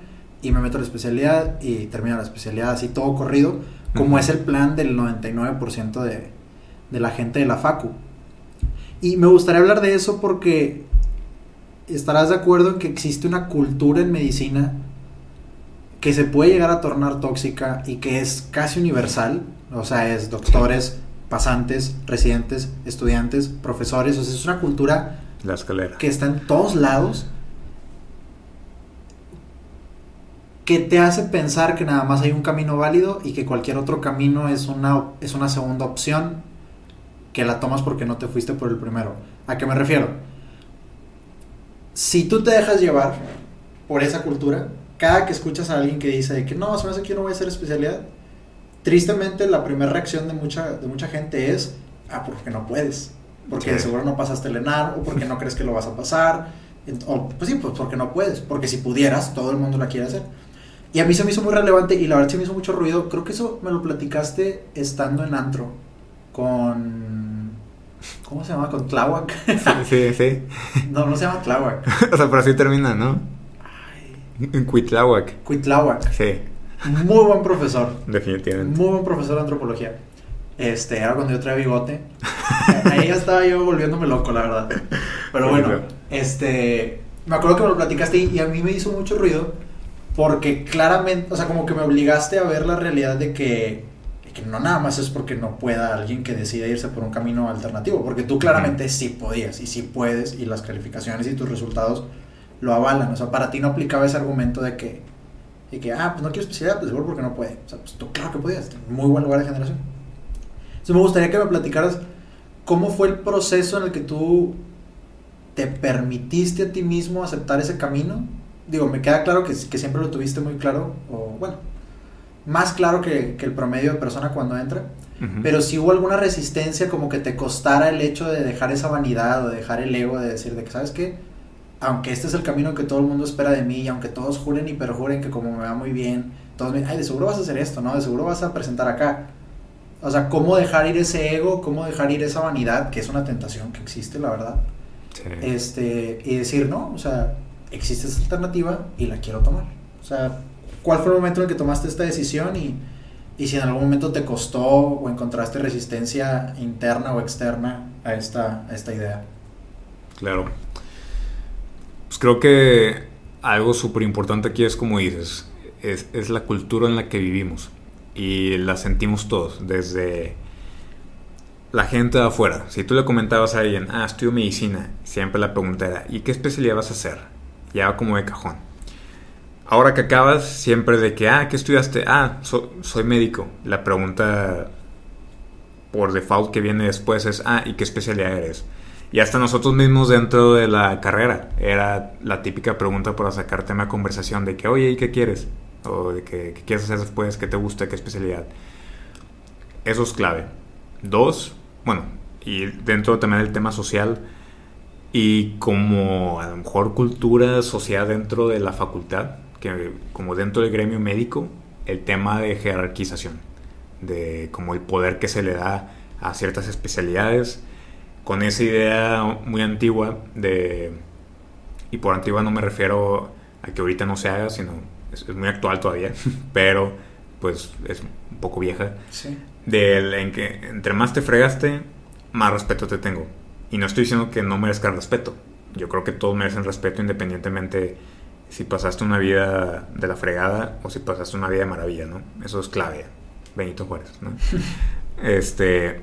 y me meto a la especialidad y termino la especialidad así todo corrido, como es el plan del 99% de, de la gente de la FACU. Y me gustaría hablar de eso porque estarás de acuerdo en que existe una cultura en medicina que se puede llegar a tornar tóxica y que es casi universal, o sea, es doctores, pasantes, residentes, estudiantes, profesores, o sea, es una cultura la escalera que está en todos lados que te hace pensar que nada más hay un camino válido y que cualquier otro camino es una, es una segunda opción que la tomas porque no te fuiste por el primero. ¿A qué me refiero? Si tú te dejas llevar por esa cultura, cada que escuchas a alguien que dice que no, se me hace que yo no voy a hacer especialidad, tristemente la primera reacción de mucha, de mucha gente es, ah, porque no puedes, porque de seguro no pasaste el ENAR, o porque no crees que lo vas a pasar, o pues sí, pues porque no puedes, porque si pudieras, todo el mundo la quiere hacer. Y a mí se me hizo muy relevante y la verdad se me hizo mucho ruido, creo que eso me lo platicaste estando en antro con. ¿Cómo se llama? Con Tláhuac. sí, sí. No, no se llama Tláhuac. o sea, pero así termina, ¿no? En Cuitláhuac. Cuitláhuac. Sí. Muy buen profesor. Definitivamente. Muy buen profesor de antropología. Este, era cuando yo traía bigote. Ahí ya estaba yo volviéndome loco, la verdad. Pero bueno, este. Me acuerdo que me lo platicaste y a mí me hizo mucho ruido porque claramente, o sea, como que me obligaste a ver la realidad de que que no nada más es porque no pueda alguien que decida irse por un camino alternativo, porque tú claramente sí podías y sí puedes y las calificaciones y tus resultados lo avalan, o sea, para ti no aplicaba ese argumento de que, de que ah, pues no quiero especialidad, pues seguro porque no puede, o sea, pues tú claro que podías, muy buen lugar de generación. Entonces me gustaría que me platicaras cómo fue el proceso en el que tú te permitiste a ti mismo aceptar ese camino. Digo, me queda claro que, que siempre lo tuviste muy claro, o bueno, más claro que, el promedio de persona cuando entra. Pero si hubo alguna resistencia, como que te costara el hecho de dejar esa vanidad o dejar el ego de decir de que, ¿sabes qué? Aunque este es el camino que todo el mundo espera de mí y aunque todos juren y perjuren que como me va muy bien, todos me ay, de seguro vas a hacer esto, ¿no? De seguro vas a presentar acá. O sea, cómo dejar ir ese ego, cómo dejar ir esa vanidad, que es una tentación que existe, la verdad. Este, y decir, no, o sea, existe esta alternativa y la quiero tomar. O sea, ¿Cuál fue el momento en el que tomaste esta decisión y, si en algún momento te costó o encontraste resistencia interna o externa a esta, esta idea? Claro. Pues creo que algo súper importante aquí es como dices, es, es, la cultura en la que vivimos y la sentimos todos, desde la gente de afuera. Si tú le comentabas a alguien, ah, estudio medicina, siempre la pregunta era, ¿y qué especialidad vas a hacer? Ya como de cajón ahora que acabas, siempre de que, ah, ¿qué estudiaste? Ah, soy médico. La pregunta por default que viene después es, ah, ¿y qué especialidad eres? Y hasta nosotros mismos dentro de la carrera era la típica pregunta para sacar tema de conversación de que, oye, ¿y qué quieres? O de que, que quieres hacer después, qué te gusta, qué especialidad. Eso es clave. Dos, bueno, y dentro también del tema social y como a lo mejor cultura social dentro de la facultad, que como dentro del gremio médico, el tema de jerarquización, de como el poder que se le da a ciertas especialidades, con esa idea muy antigua de, y por antigua no me refiero a que ahorita no se haga, sino es, muy actual todavía, pero pues es un poco vieja, Sí. del en que entre más te fregaste, más respeto te tengo. Y no estoy diciendo que no merezcas respeto. Yo creo que todos merecen respeto independientemente si pasaste una vida de la fregada o si pasaste una vida de maravilla, ¿no? Eso es clave. Benito Juárez, ¿no? este.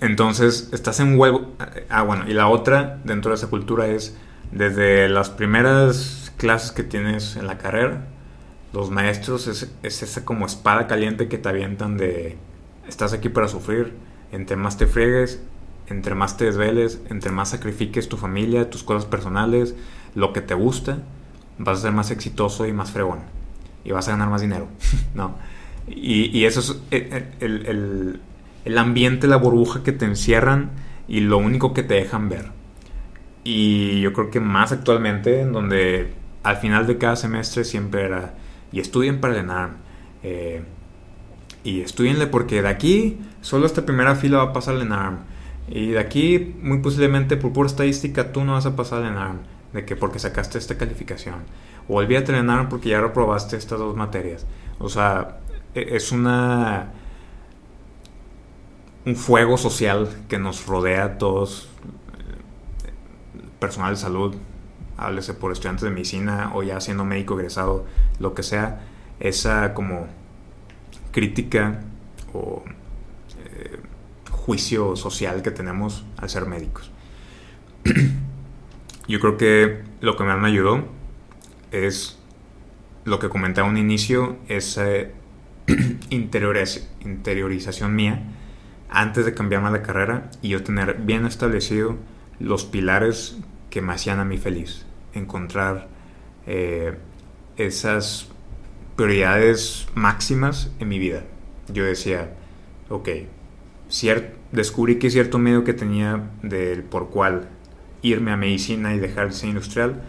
Entonces, estás en huevo. Ah, bueno, y la otra dentro de esa cultura es desde las primeras clases que tienes en la carrera, los maestros es, es esa como espada caliente que te avientan de estás aquí para sufrir, entre más te friegues, entre más te desveles, entre más sacrifiques tu familia, tus cosas personales, lo que te gusta, vas a ser más exitoso y más fregón. Y vas a ganar más dinero, ¿no? Y, y eso es el, el, el, el ambiente, la burbuja que te encierran y lo único que te dejan ver. Y yo creo que más actualmente, en donde al final de cada semestre siempre era, y estudien para el ENARM, eh, y estudienle porque de aquí solo esta primera fila va a pasar el ENARM, y de aquí muy posiblemente por pura estadística tú no vas a pasar el ENARM, de que porque sacaste esta calificación, o olvídate del ENARM porque ya reprobaste estas dos materias. O sea, e-, es una un fuego social que nos rodea a todos, personal de salud, háblese por estudiantes de medicina o ya siendo médico egresado, lo que sea, esa como crítica o eh, juicio social que tenemos al ser médicos. Yo creo que lo que más me ayudó es lo que comentaba un inicio, esa interioriz interiorización mía antes de cambiarme la carrera y yo tener bien establecido los pilares que me hacían a mí feliz. Encontrar eh, esas prioridades máximas en mi vida. Yo decía, ok, descubrí que cierto medio que tenía del por cual irme a medicina y dejar de ser industrial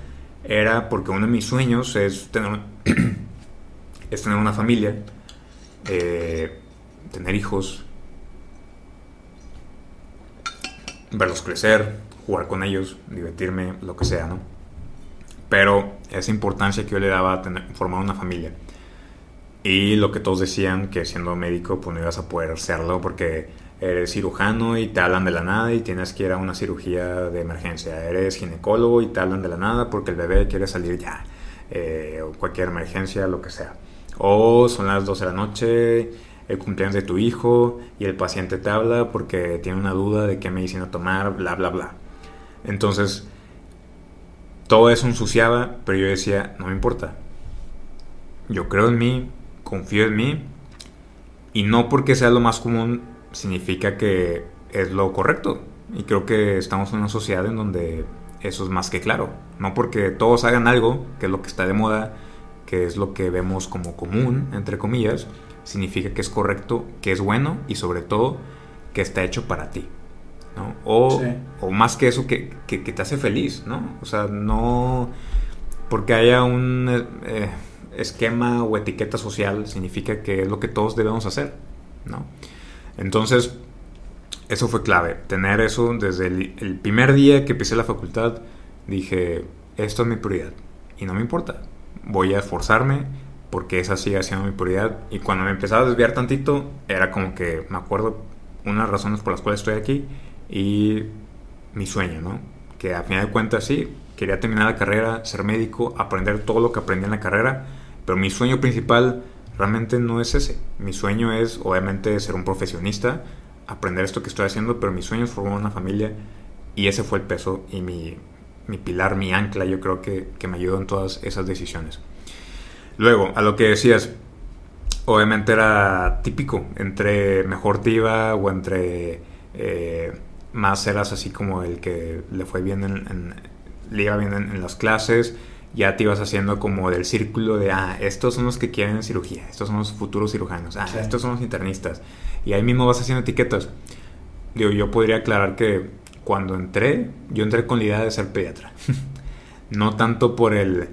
era porque uno de mis sueños es tener, es tener una familia, eh, tener hijos, verlos crecer, jugar con ellos, divertirme, lo que sea, ¿no? Pero esa importancia que yo le daba a tener, formar una familia. Y lo que todos decían, que siendo médico, pues no ibas a poder hacerlo porque eres cirujano y te hablan de la nada y tienes que ir a una cirugía de emergencia. Eres ginecólogo y te hablan de la nada porque el bebé quiere salir ya. Eh, o cualquier emergencia, lo que sea. O son las 12 de la noche, el cumpleaños de tu hijo y el paciente te habla porque tiene una duda de qué medicina tomar, bla, bla, bla. Entonces, todo eso ensuciaba, pero yo decía, no me importa. Yo creo en mí, confío en mí, y no porque sea lo más común significa que es lo correcto. Y creo que estamos en una sociedad en donde eso es más que claro. No porque todos hagan algo, que es lo que está de moda, que es lo que vemos como común, entre comillas, significa que es correcto, que es bueno y sobre todo que está hecho para ti. ¿No? O, sí. o, más que eso, que, que, que, te hace feliz, ¿no? O sea, no porque haya un eh, esquema o etiqueta social significa que es lo que todos debemos hacer, ¿no? Entonces, eso fue clave, tener eso desde el, el primer día que empecé la facultad, dije, esto es mi prioridad y no me importa, voy a esforzarme porque esa sigue siendo mi prioridad. Y cuando me empezaba a desviar tantito, era como que me acuerdo unas razones por las cuales estoy aquí y mi sueño, ¿no? Que a final de cuentas sí, quería terminar la carrera, ser médico, aprender todo lo que aprendí en la carrera, pero mi sueño principal realmente no es ese. Mi sueño es obviamente ser un profesionista, aprender esto que estoy haciendo, pero mi sueño es formar una familia y ese fue el peso y mi, mi pilar, mi ancla, yo creo que, que me ayudó en todas esas decisiones. Luego, a lo que decías, obviamente era típico, entre mejor te iba o entre eh, más eras así como el que le fue bien en, en le iba bien en, en, las clases ya te ibas haciendo como del círculo de, ah, estos son los que quieren cirugía, estos son los futuros cirujanos, ah, Sí. estos son los internistas. Y ahí mismo vas haciendo etiquetas. Digo, yo podría aclarar que cuando entré, yo entré con la idea de ser pediatra. no tanto por el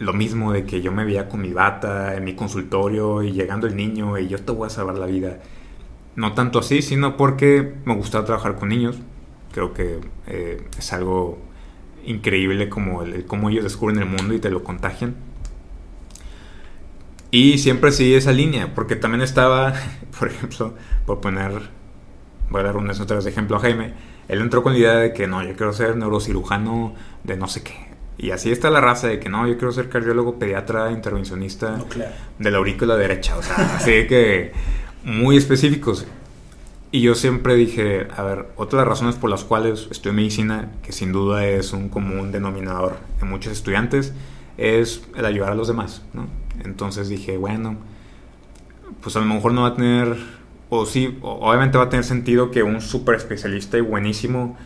lo mismo de que yo me veía con mi bata en mi consultorio y llegando el niño y yo te voy a salvar la vida. No tanto así, sino porque me gustaba trabajar con niños. Creo que eh, es algo increíble como el, el cómo ellos descubren el mundo y te lo contagian. Y siempre seguí esa línea, porque también estaba, por ejemplo, por poner, voy a dar un otra vez de ejemplo a Jaime, él entró con la idea de que no, yo quiero ser neurocirujano de no sé qué. Y así está la raza de que no, yo quiero ser cardiólogo, pediatra, intervencionista de la aurícula derecha. O sea, así que muy específicos. Y yo siempre dije, a ver, otra de las razones por las cuales estudio medicina, que sin duda es un común denominador de muchos estudiantes, es el ayudar a los demás, ¿no? Entonces dije, bueno, pues a lo mejor no va a tener, o sí, obviamente va a tener sentido que un super especialista y buenísimo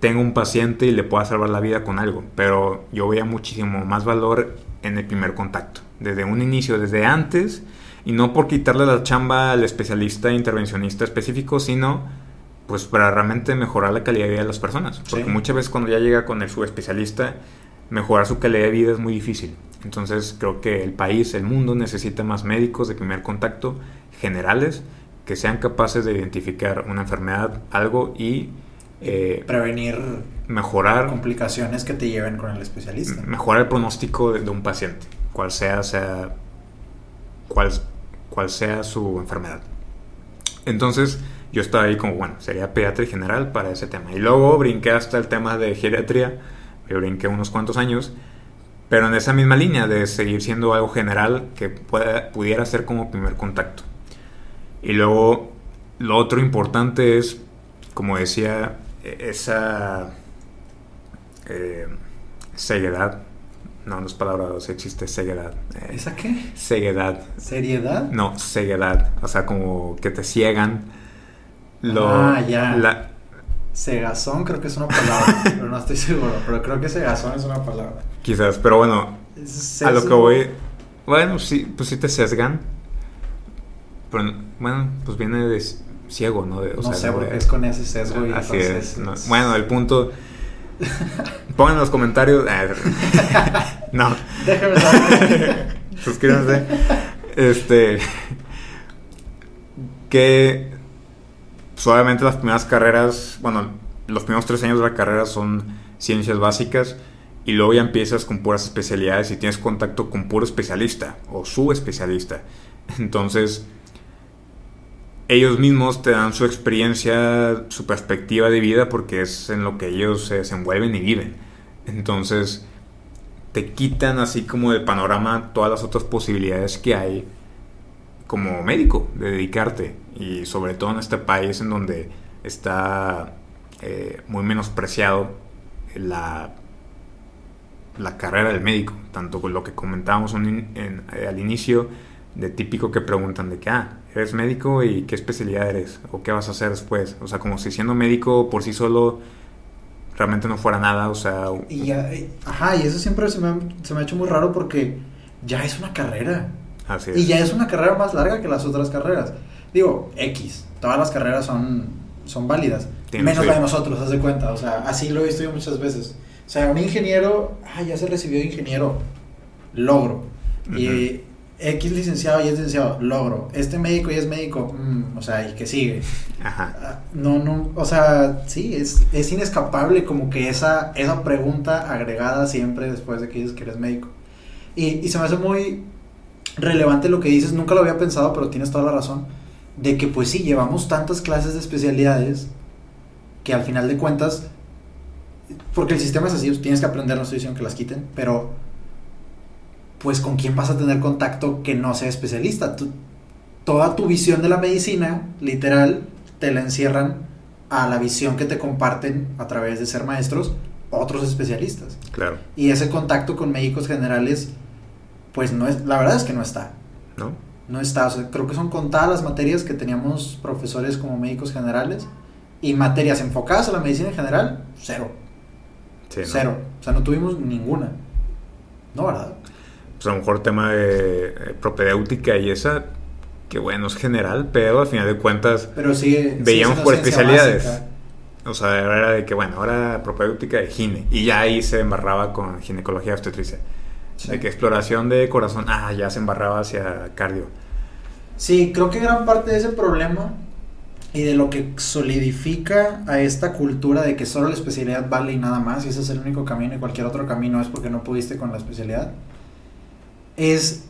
tenga un paciente y le pueda salvar la vida con algo, pero yo veía muchísimo más valor en el primer contacto, desde un inicio, desde antes, y no por quitarle la chamba al especialista intervencionista específico, sino pues para realmente mejorar la calidad de vida de las personas, porque Sí. muchas veces cuando ya llega con el subespecialista, mejorar su calidad de vida es muy difícil. Entonces creo que el país, el mundo necesita más médicos de primer contacto generales que sean capaces de identificar una enfermedad, algo y eh, Prevenir mejorar, complicaciones que te lleven con el especialista. mejorar el pronóstico de, de un paciente, cual sea, sea cual, cual sea su enfermedad. Entonces yo estaba ahí como, bueno, sería pediatra general para ese tema. Y luego brinqué hasta el tema de geriatría, yo brinqué unos cuantos años, pero en esa misma línea de seguir siendo algo general que pueda- pudiera ser como primer contacto. Y luego lo otro importante es, como decía, e- esa eh, ceguedad. No, no es palabra, o sea, existe ceguedad. Eh, ¿Esa qué? ceguedad. ¿Seriedad? No, ceguedad. O sea, como que te ciegan. Lo, Ah, ya. la- Cegazón creo que es una palabra, pero no estoy seguro. Pero creo que cegazón es una palabra. quizás, pero bueno, a lo que voy. Bueno, sí, pues sí te sesgan. Pero bueno, pues viene de ciego, ¿no? De- o no sea, sé, de- porque es con ese sesgo y Así entonces es. no. es- Bueno, el punto. Pongan en los comentarios. ah, no. Déjame saber. Suscríbanse. Este. Que. obviamente las primeras carreras. Bueno, los primeros tres años de la carrera son ciencias básicas. Y luego ya empiezas con puras especialidades y tienes contacto con puro especialista o su especialista. Entonces, ellos mismos te dan su experiencia, su perspectiva de vida, porque es en lo que ellos se desenvuelven y viven. Entonces, te quitan así como del panorama todas las otras posibilidades que hay como médico de dedicarte. Y sobre todo en este país en donde está eh, muy menospreciado la, la carrera del médico. Tanto con lo que comentábamos eh, al inicio, de típico que preguntan de que, ah, eres médico y qué especialidad eres o qué vas a hacer después. O sea, como si siendo médico por sí solo realmente no fuera nada. O sea, Y ya, eh, ajá, y eso siempre se me, ha, se me ha hecho muy raro porque ya es una carrera. así es. Y ya es una carrera más larga que las otras carreras. Digo, X, todas las carreras son, son válidas. Tiene menos sí. la de nosotros, haz de cuenta. O sea, así lo he visto yo muchas veces. O sea, un ingeniero, ah, ya se recibió de ingeniero, logro. Y X licenciado y es licenciado, logro. Este médico y es médico, mm, o sea, y que sigue. Ajá. Ah, No, no, o sea, sí, es, es inescapable como que esa, esa pregunta agregada siempre después de que dices que eres médico. Y, y se me hace muy relevante lo que dices, nunca lo había pensado, pero tienes toda la razón, de que pues sí, llevamos tantas clases de especialidades que al final de cuentas, porque el sistema es así, tienes que aprender, no estoy diciendo que las quiten, pero pues con quién vas a tener contacto que no sea especialista. Tú- toda tu visión de la medicina, literal, te la encierran a la visión que te comparten a través de ser maestros otros especialistas. Claro. Y ese contacto con médicos generales, pues no es, la verdad es que no está. ¿No? No está, o sea, creo que son contadas las materias que teníamos profesores como médicos generales y materias enfocadas a la medicina en general, cero. Sí. Cero. O sea, no tuvimos ninguna. No, ¿verdad? Pues a lo mejor tema de eh, propedéutica y esa, que bueno, es general, pero al final de cuentas Pero sí. sí veíamos por especialidades. básica. O sea, era de que, bueno, ahora propedéutica de gine. Y ya ahí se embarraba con ginecología obstetricia. Sí. De que exploración de corazón, ah, ya se embarraba hacia cardio. Sí, creo que gran parte de ese problema y de lo que solidifica a esta cultura de que solo la especialidad vale y nada más, y ese es el único camino y cualquier otro camino es porque no pudiste con la especialidad, es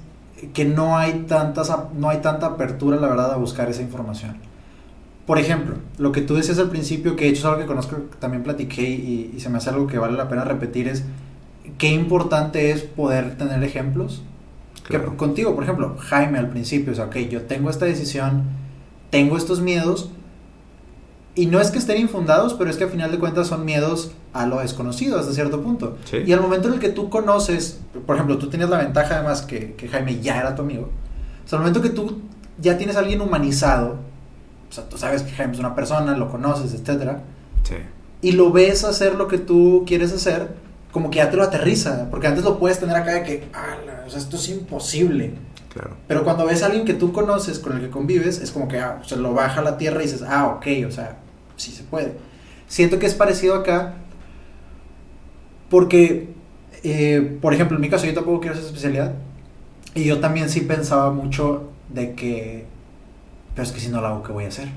que no hay, tantas, no hay tanta apertura, la verdad, a buscar esa información. Por ejemplo, lo que tú decías al principio, que de hecho es algo que conozco, que también platiqué y, y se me hace algo que vale la pena repetir, es qué importante es poder tener ejemplos Claro. que contigo, por ejemplo, Jaime al principio, o sea, ok, yo tengo esta decisión, tengo estos miedos, y no es que estén infundados, pero es que a final de cuentas son miedos a lo desconocido hasta cierto punto. Sí. Y al momento en el que tú conoces, por ejemplo, tú tenías la ventaja además que, que Jaime ya era tu amigo, o sea, al momento que tú ya tienes a alguien humanizado, o sea, tú sabes que Jaime es una persona, lo conoces, etcétera, Sí. y lo ves hacer lo que tú quieres hacer, como que ya te lo aterriza, porque antes lo puedes tener acá de que, "Ala, o sea, esto es imposible. Claro. Pero cuando ves a alguien que tú conoces, con el que convives, es como que ah, se lo baja a la tierra y dices, ah, ok, o sea, sí se puede. Siento que es parecido acá porque, eh, por ejemplo, en mi caso yo tampoco quiero esa especialidad y yo también sí pensaba mucho de que, pero es que si no la hago, ¿qué voy a hacer?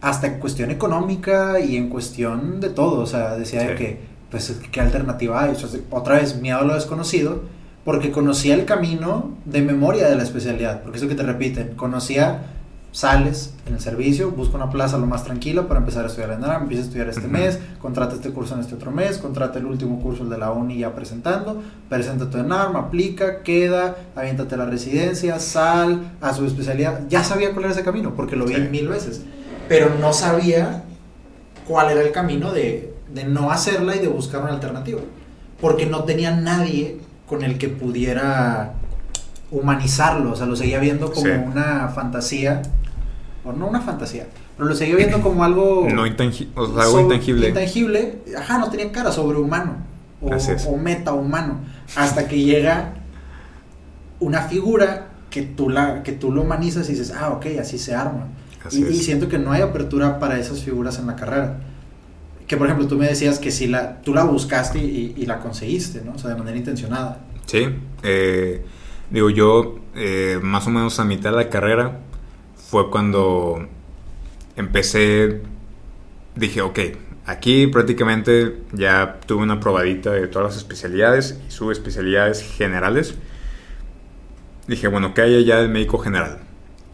Hasta en cuestión económica y en cuestión de todo, o sea, decía de Sí. que, pues, ¿qué alternativa hay? O sea, otra vez, miedo a lo desconocido, porque conocía el camino de memoria de la especialidad, porque eso que te repiten, conocía, sales en el servicio, busca una plaza lo más tranquila para empezar a estudiar en NARM, empieza a estudiar este Ujú. mes, contrata este curso en este otro mes, contrata el último curso, el de la uni ya presentando, presenta tu NARM, aplica, queda, aviéntate a la residencia, sal, a su especialidad, ya sabía cuál era ese camino, porque lo vi Sí. mil veces, pero no sabía cuál era el camino de, de no hacerla y de buscar una alternativa, porque no tenía nadie con el que pudiera humanizarlo, o sea, lo seguía viendo como Sí. una fantasía, o no una fantasía, pero lo seguía viendo como algo... No intangible, o sea, algo intangible. intangible, ajá, no tenía cara sobrehumano o, metahumano, hasta que llega una figura que tú, la, que tú lo humanizas y dices, ah, ok, así se arma. Así Y, siento que no hay apertura para esas figuras en la carrera. Que por ejemplo tú me decías que si la, tú la buscaste y, la conseguiste, ¿no? O sea, de manera intencionada. Sí, eh, digo yo, eh, más o menos a mitad de la carrera fue cuando empecé, dije, ok, aquí prácticamente ya tuve una probadita de todas las especialidades y subespecialidades generales. Dije, bueno, ¿qué hay allá del médico general?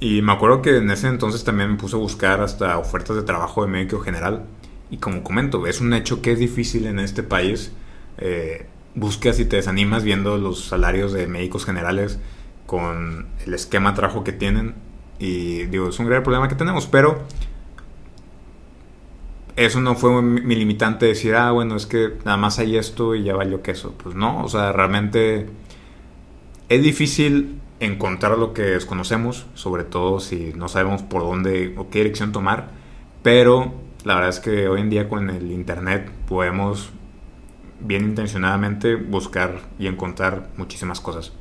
Y me acuerdo que en ese entonces también me puse a buscar hasta ofertas de trabajo de médico general. Y como comento, es un hecho que es difícil en este país. Eh, buscas y te desanimas viendo los salarios de médicos generales con el esquema de trabajo que tienen. Y digo, es un gran problema que tenemos, pero eso no fue mi, mi limitante de decir, ah, bueno, es que nada más hay esto y ya valió queso. Pues no, o sea, realmente es difícil encontrar lo que desconocemos, sobre todo si no sabemos por dónde o qué dirección tomar, pero la verdad es que hoy en día con el internet podemos bien intencionadamente buscar y encontrar muchísimas cosas.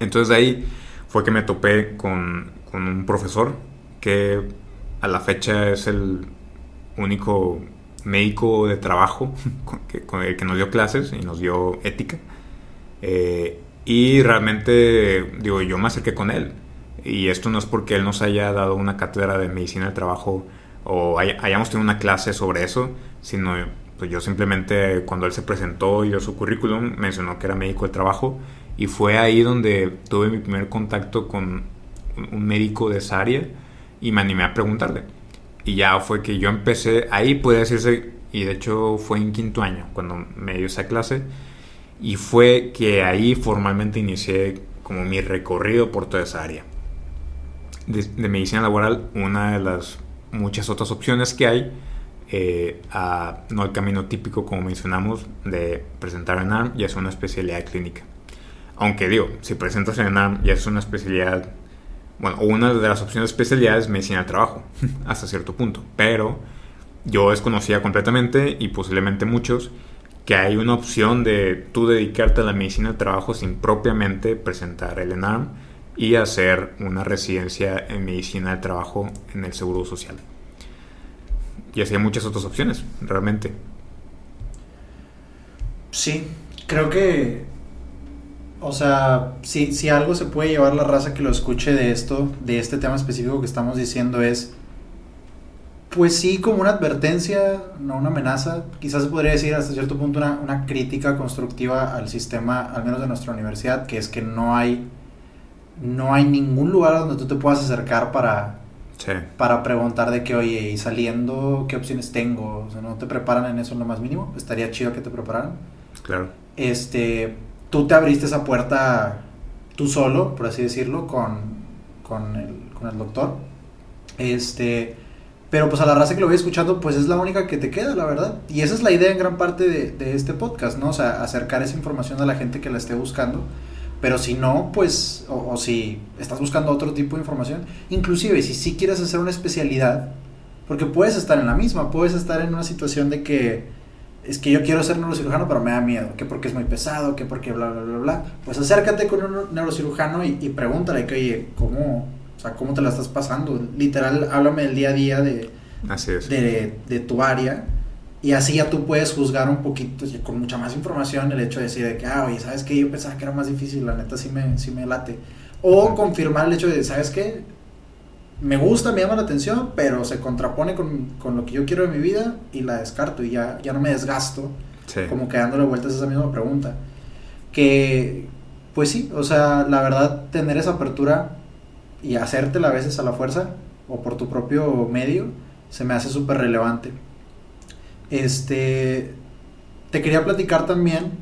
Entonces de ahí fue que me topé con, con un profesor que a la fecha es el único médico de trabajo con, que, con el que nos dio clases y nos dio ética. Eh, y realmente, digo, yo me acerqué con él. Y esto no es porque él nos haya dado una cátedra de medicina del trabajo o hay, hayamos tenido una clase sobre eso, sino pues yo simplemente cuando él se presentó y dio su currículum mencionó que era médico del trabajo y fue ahí donde tuve mi primer contacto con un médico de esa área y me animé a preguntarle. Y ya fue que yo empecé, ahí puede decirse, y de hecho fue en quinto año cuando me dio esa clase, y fue que ahí formalmente inicié como mi recorrido por toda esa área. De, de medicina laboral, una de las muchas otras opciones que hay, eh, a, no el camino típico como mencionamos de presentar en ARM, ya es una especialidad clínica. Aunque digo, si presentas en ARM ya es una especialidad, bueno, una de las opciones de especialidades es medicina del trabajo, hasta cierto punto, pero yo desconocía completamente y posiblemente muchos que hay una opción de tú dedicarte a la medicina de trabajo sin propiamente presentar el ENARM y hacer una residencia en medicina de trabajo en el Seguro Social. Y así hay muchas otras opciones, realmente. Sí, creo que, o sea, si, si algo se puede llevar la raza que lo escuche de esto, de este tema específico que estamos diciendo es, pues sí, como una advertencia, no una amenaza, quizás se podría decir hasta cierto punto una, una crítica constructiva al sistema, al menos de nuestra universidad, que es que no hay, no hay ningún lugar donde tú te puedas acercar para, Sí. para preguntar de que, oye, y saliendo, ¿qué opciones tengo? O sea, no te preparan en eso en lo más mínimo. Estaría chido que te prepararan. Claro. Este, tú te abriste esa puerta tú solo, por así decirlo, con, con, el, con el doctor. Este, pero pues a la raza que lo voy escuchando, pues es la única que te queda, la verdad. Y esa es la idea en gran parte de, de este podcast, ¿no? O sea, acercar esa información a la gente que la esté buscando. Pero si no, pues, o, o si estás buscando otro tipo de información, inclusive si sí quieres hacer una especialidad, porque puedes estar en la misma, puedes estar en una situación de que es que yo quiero ser neurocirujano, pero me da miedo, que porque es muy pesado, que porque bla, bla, bla, bla. Pues acércate con un neurocirujano y, y pregúntale que, oye, ¿cómo, o sea, ¿cómo te la estás pasando? Literal, háblame del día a día de, Así es. de, de tu área y así ya tú puedes juzgar un poquito, y con mucha más información, el hecho de decir de que, ah, oye, ¿sabes qué? Yo pensaba que era más difícil, la neta sí me, sí me late. O confirmar el hecho de, ¿sabes qué? Me gusta, me llama la atención, pero se contrapone con, con lo que yo quiero de mi vida y la descarto y ya, ya no me desgasto Sí. como que dándole vueltas a esa misma pregunta. Que, pues sí, o sea, la verdad, tener esa apertura y hacértela a veces a la fuerza o por tu propio medio, se me hace súper relevante. Este, te quería platicar también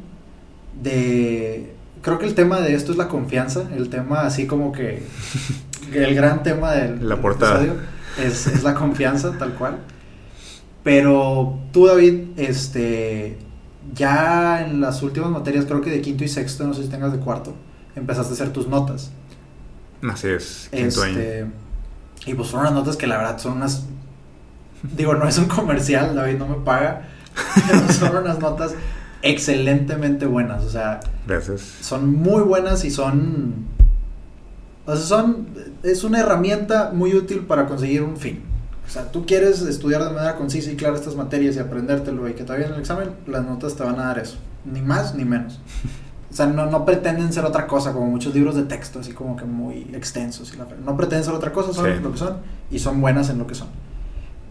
de, creo que el tema de esto es la confianza, el tema así como que, el gran tema del, La del portada. episodio es, es la confianza tal cual. Pero tú, David, este, ya en las últimas materias, creo que de quinto y sexto, no sé si tengas de cuarto, empezaste a hacer tus notas. Así es. Quinto año. Este, y pues son unas notas que la verdad son unas. Digo, no es un comercial, David no me paga. Pero son unas notas excelentemente buenas. O sea, Gracias. son muy buenas y son. O sea, son. Es una herramienta muy útil para conseguir un fin. O sea, tú quieres estudiar de manera concisa y clara estas materias y aprendértelo y que te vaya en el examen, las notas te van a dar eso. Ni más ni menos. O sea, no, no pretenden ser otra cosa, como muchos libros de texto, así como que muy extensos. y la- No pretenden ser otra cosa, son Sí. lo que son y son buenas en lo que son.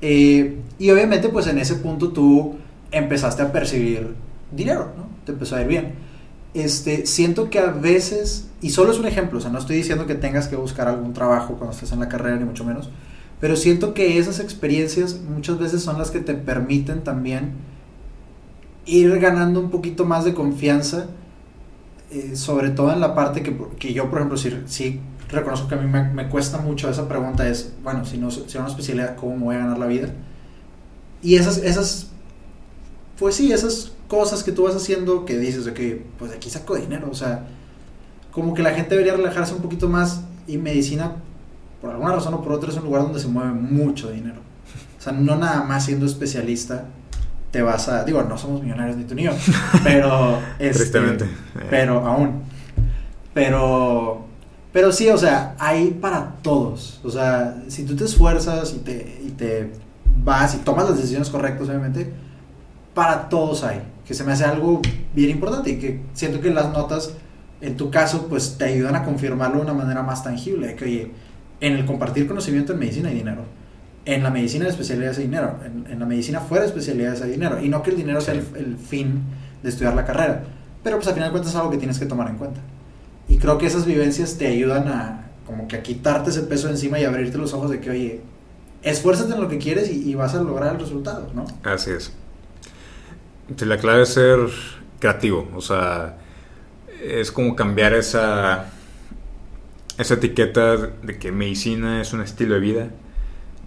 Eh, y obviamente, pues en ese punto tú empezaste a percibir dinero, ¿no? Te empezó a ir bien. Este, siento que a veces, y solo es un ejemplo, o sea, no estoy diciendo que tengas que buscar algún trabajo cuando estés en la carrera, ni mucho menos, pero siento que esas experiencias muchas veces son las que te permiten también ir ganando un poquito más de confianza, eh, sobre todo en la parte que, que yo, por ejemplo, sí, sí reconozco que a mí me, me cuesta mucho esa pregunta, es, bueno, si no si una especialidad, ¿cómo me voy a ganar la vida? Y esas, esas, pues sí, esas cosas que tú vas haciendo que dices, ok, pues de aquí saco dinero, o sea, como que la gente debería relajarse un poquito más y medicina, por alguna razón o por otra, es un lugar donde se mueve mucho dinero. O sea, no nada más siendo especialista te vas a, digo, no somos millonarios ni tú ni yo, pero... este, Tristemente. Pero aún. Pero. Pero sí, o sea, hay para todos. O sea, si tú te esfuerzas y te, y te vas y tomas las decisiones correctas, obviamente, para todos hay. Que se me hace algo bien importante y que siento que las notas, en tu caso, pues te ayudan a confirmarlo de una manera más tangible. De que, oye, en el compartir conocimiento en medicina hay dinero. En la medicina de especialidades hay dinero. En, en la medicina fuera de especialidades hay dinero. Y no que el dinero sea el, Sí. el fin de estudiar la carrera. Pero pues al final de cuentas es algo que tienes que tomar en cuenta. Y creo que esas vivencias te ayudan a como que a quitarte ese peso encima y abrirte los ojos de que, oye, esfuérzate en lo que quieres y, vas a lograr el resultado, ¿no? Así es. La clave es ser creativo, o sea, es como cambiar esa, esa etiqueta de que medicina es un estilo de vida,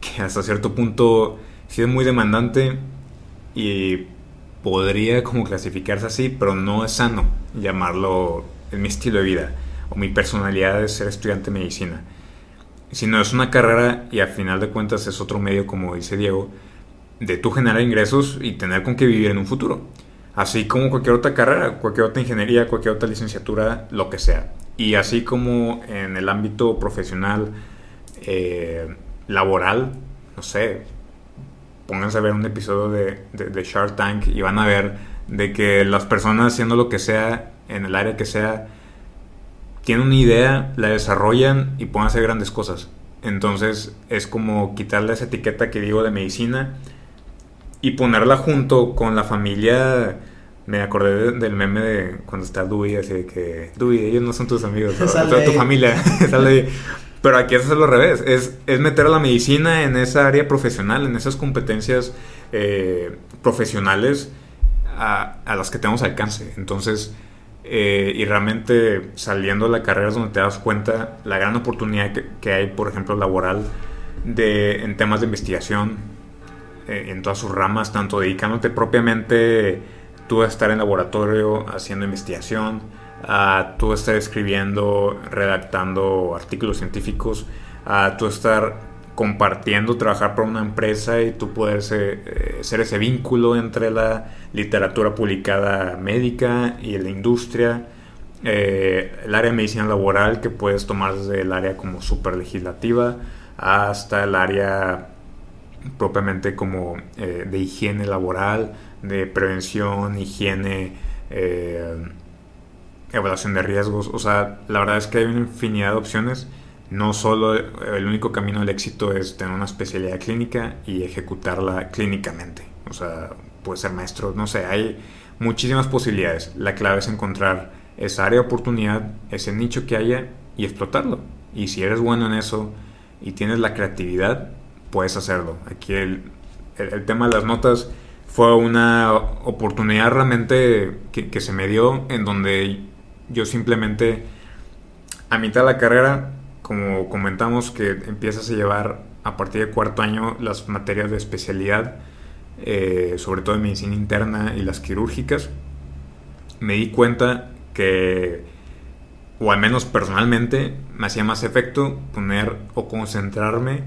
que hasta cierto punto sí es muy demandante y podría como clasificarse así, pero no es sano llamarlo en mi estilo de vida o mi personalidad de ser estudiante de medicina. Sino es una carrera y al final de cuentas es otro medio, como dice Diego, de tú generar ingresos y tener con qué vivir en un futuro. Así como cualquier otra carrera, cualquier otra ingeniería, cualquier otra licenciatura, lo que sea. Y así como en el ámbito profesional, eh, laboral, no sé, pónganse a ver un episodio de, de, Shark Tank y van a ver de que las personas haciendo lo que sea, en el área que sea, tienen una idea, la desarrollan y pueden hacer grandes cosas. Entonces es como quitarle esa etiqueta que digo de medicina y ponerla junto con la familia. Me acordé del meme de cuando está Dewey, así de que, Dewey, ellos no son tus amigos, son tu familia. Pero aquí es lo revés, es, es meter a la medicina en esa área profesional, en esas competencias eh, profesionales a, a, las que tenemos alcance. Entonces, eh, y realmente saliendo de la carrera es donde te das cuenta la gran oportunidad que, que hay, por ejemplo, laboral de, en temas de investigación, eh, en todas sus ramas, tanto dedicándote propiamente tú a estar en laboratorio haciendo investigación, a tú estar escribiendo, redactando artículos científicos, a tú estar compartiendo, trabajar para una empresa y tú poder ser, eh, ese vínculo entre la literatura publicada médica y la industria, eh, el área de medicina laboral que puedes tomar desde el área como super legislativa hasta el área propiamente como eh, de higiene laboral, de prevención, higiene, eh, evaluación de riesgos. O sea, la verdad es que hay una infinidad de opciones. No solo el único camino al éxito es tener una especialidad clínica y ejecutarla clínicamente. O sea, puede ser maestro, no sé, hay muchísimas posibilidades. La clave es encontrar esa área de oportunidad, ese nicho que haya y explotarlo. Y si eres bueno en eso y tienes la creatividad, puedes hacerlo. Aquí el, el, tema de las notas fue una oportunidad realmente que, que, se me dio en donde yo simplemente a mitad de la carrera, como comentamos, que empiezas a llevar a partir de cuarto año las materias de especialidad, eh, sobre todo en medicina interna y las quirúrgicas, me di cuenta que, o al menos personalmente, me hacía más efecto poner o concentrarme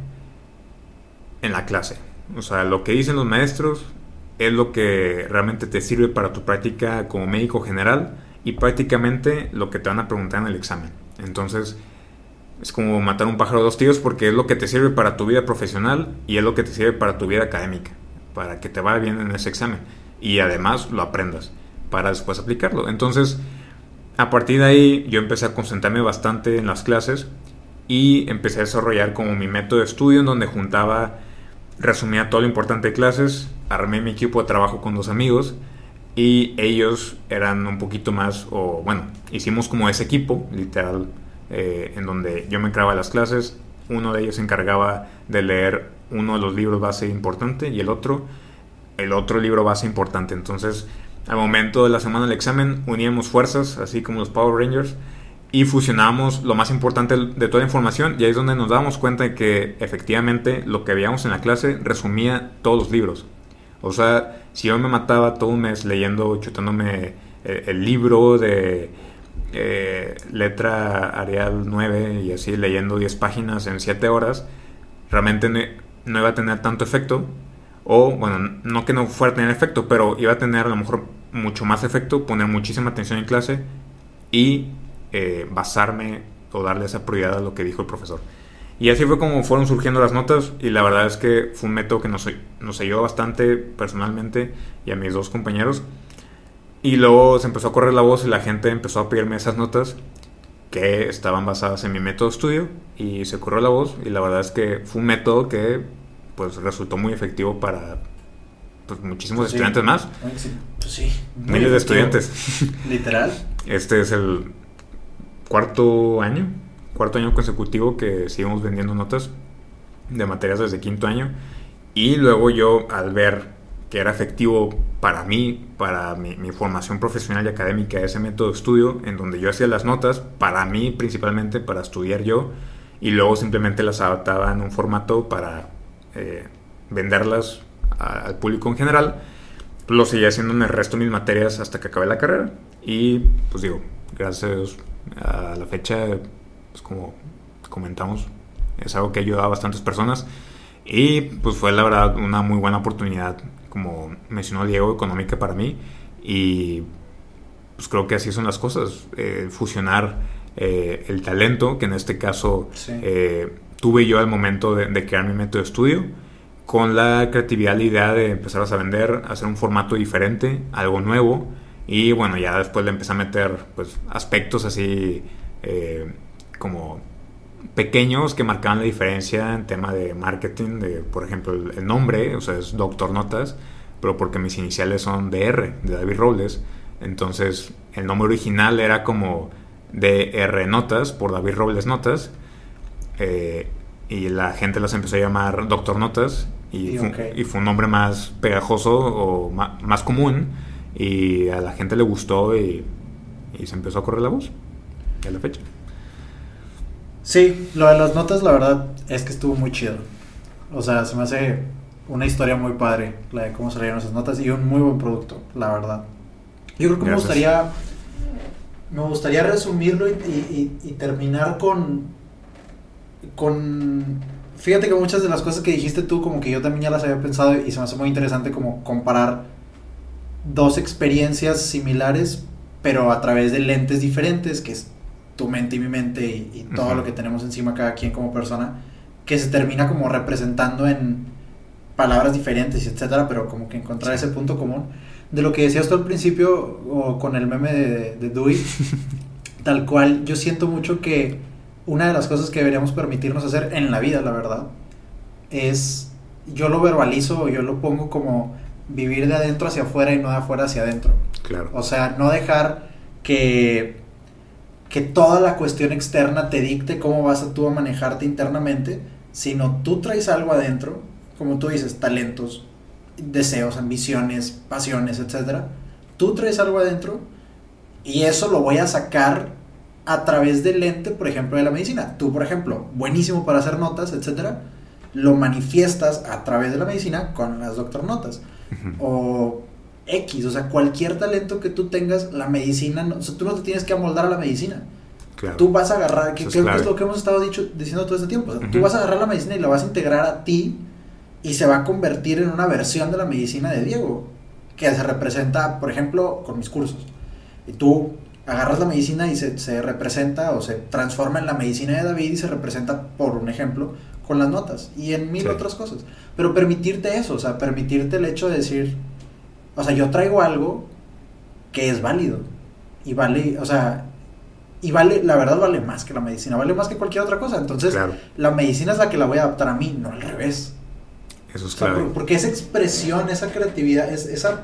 en la clase. O sea, lo que dicen los maestros es lo que realmente te sirve para tu práctica como médico general y prácticamente lo que te van a preguntar en el examen. Entonces, es como matar un pájaro a dos tiros porque es lo que te sirve para tu vida profesional y es lo que te sirve para tu vida académica, para que te vaya bien en ese examen y además lo aprendas para después aplicarlo. Entonces, a partir de ahí yo empecé a concentrarme bastante en las clases y empecé a desarrollar como mi método de estudio en donde juntaba resumía todo lo importante de clases, armé mi equipo de trabajo con dos amigos y ellos eran un poquito más, o bueno, hicimos como ese equipo, literal, eh, en donde yo me encargaba de las clases, uno de ellos se encargaba de leer uno de los libros base importante y el otro, el otro libro base importante. Entonces, al momento de la semana del examen, uníamos fuerzas, así como los Power Rangers, y fusionamos lo más importante de toda la información y ahí es donde nos damos cuenta de que efectivamente lo que veíamos en la clase resumía todos los libros. O sea, si yo me mataba todo un mes leyendo, chutándome eh, el, libro de eh, letra Arial 9 y así leyendo 10 páginas en 7 horas, realmente no, iba a tener tanto efecto. O, bueno, no que no fuera a tener efecto, pero iba a tener a lo mejor mucho más efecto, poner muchísima atención en clase y eh, basarme o darle esa prioridad a lo que dijo el profesor. Y así fue como fueron surgiendo las notas y la verdad es que fue un método que nos, nos ayudó bastante personalmente y a mis dos compañeros. Y luego se empezó a correr la voz y la gente empezó a pedirme esas notas que estaban basadas en mi método de estudio y se corrió la voz y la verdad es que fue un método que pues resultó muy efectivo para pues, muchísimos pues estudiantes más. Pues sí. Miles de estudiantes. Literal. Este es el cuarto año, cuarto año consecutivo que seguimos vendiendo notas de materias desde quinto año. Y luego yo al ver que era efectivo para mí, para mi, formación profesional y académica, ese método de estudio en donde yo hacía las notas, para mí principalmente, para estudiar yo, y luego simplemente las adaptaba en un formato para eh, venderlas al público en general, lo seguía haciendo en el resto de mis materias hasta que acabé la carrera. Y pues digo, gracias a a la fecha, pues como comentamos, es algo que ha ayudado a bastantes personas y pues fue la verdad una muy buena oportunidad, como mencionó Diego, económica para mí y pues creo que así son las cosas, eh, fusionar eh, el talento, que en este caso eh, tuve yo al momento de, de, crear mi método de estudio, con la creatividad, la idea de empezar a vender, hacer un formato diferente, algo nuevo, y bueno, ya después le empecé a meter pues, aspectos así como pequeños que marcaban la diferencia en tema de marketing, de por ejemplo el, nombre, o sea, es Doctor Notas, pero porque mis iniciales son DR, de David Robles, entonces el nombre original era como DR Notas, por David Robles Notas, eh, y la gente las empezó a llamar Doctor Notas, y, fue, un nombre más pegajoso o más, común, y a la gente le gustó y, y se empezó a correr la voz, a la fecha. Sí, lo de las notas, la verdad, es que estuvo muy chido. O sea, se me hace una historia muy padre, la de cómo salieron esas notas y un muy buen producto, la verdad. Yo creo que me gustaría, me gustaría resumirlo y, terminar con, con, fíjate que muchas de las cosas que dijiste tú, como que yo también ya las había pensado y se me hace muy interesante como comparar dos experiencias similares, pero a través de lentes diferentes, que es tu mente y mi mente y, todo lo que tenemos encima cada quien como persona, que se termina como representando en palabras diferentes, etcétera, pero como que encontrar ese punto común. De lo que decías tú al principio, o con el meme de, de Dewey, tal cual, yo siento mucho que una de las cosas que deberíamos permitirnos hacer en la vida, la verdad, es, yo lo verbalizo, yo lo pongo como vivir de adentro hacia afuera y no de afuera hacia adentro. Claro. O sea, no dejar que que toda la cuestión externa te dicte cómo vas a tú a manejarte internamente, sino tú traes algo adentro, como tú dices, talentos, deseos, ambiciones, pasiones, etc. Tú traes algo adentro y eso lo voy a sacar a través del lente, por ejemplo, de la medicina. Tú, por ejemplo, buenísimo para hacer notas, etc. Lo manifiestas a través de la medicina con las doctor notas. O X, o sea, cualquier talento que tú tengas, la medicina, o sea, tú no te tienes que amoldar a la medicina. Tú vas a agarrar, que es lo que hemos estado dicho, diciendo todo este tiempo, o sea, tú vas a agarrar la medicina y la vas a integrar a ti y se va a convertir en una versión de la medicina de Diego, que se representa, por ejemplo, con mis cursos. Y tú agarras la medicina y se, se representa o se transforma en la medicina de David y se representa, por un ejemplo, con las notas y en mil otras cosas. Pero permitirte eso, o sea, permitirte el hecho de decir, o sea, yo traigo algo que es válido. Y vale, o sea, y vale, la verdad vale más que la medicina, vale más que cualquier otra cosa. Entonces, la medicina es la que la voy a adaptar a mí, no al revés. Eso es claro. porque esa expresión, esa creatividad, es, esa...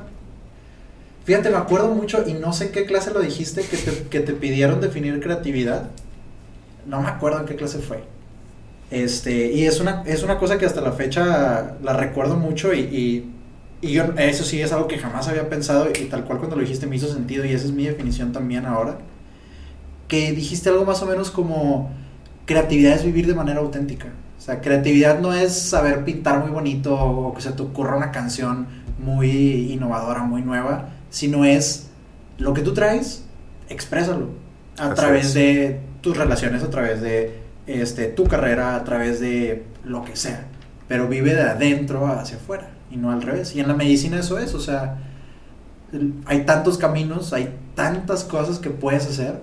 Fíjate, me acuerdo mucho, y no sé en qué clase lo dijiste, que te, que te pidieron definir creatividad. No me acuerdo en qué clase fue. Este, y es una, es una cosa que hasta la fecha la recuerdo mucho y y yo, eso sí es algo que jamás había pensado y tal cual cuando lo dijiste me hizo sentido y esa es mi definición también ahora. Que dijiste algo más o menos como creatividad es vivir de manera auténtica. O sea, creatividad no es saber pintar muy bonito o que se te ocurra una canción muy innovadora, muy nueva, sino es lo que tú traes, exprésalo a través de tus relaciones, a través de este, tu carrera, a través de lo que sea. Pero vive de adentro hacia afuera y no al revés. Y en la medicina eso es, o sea, hay tantos caminos, hay tantas cosas que puedes hacer.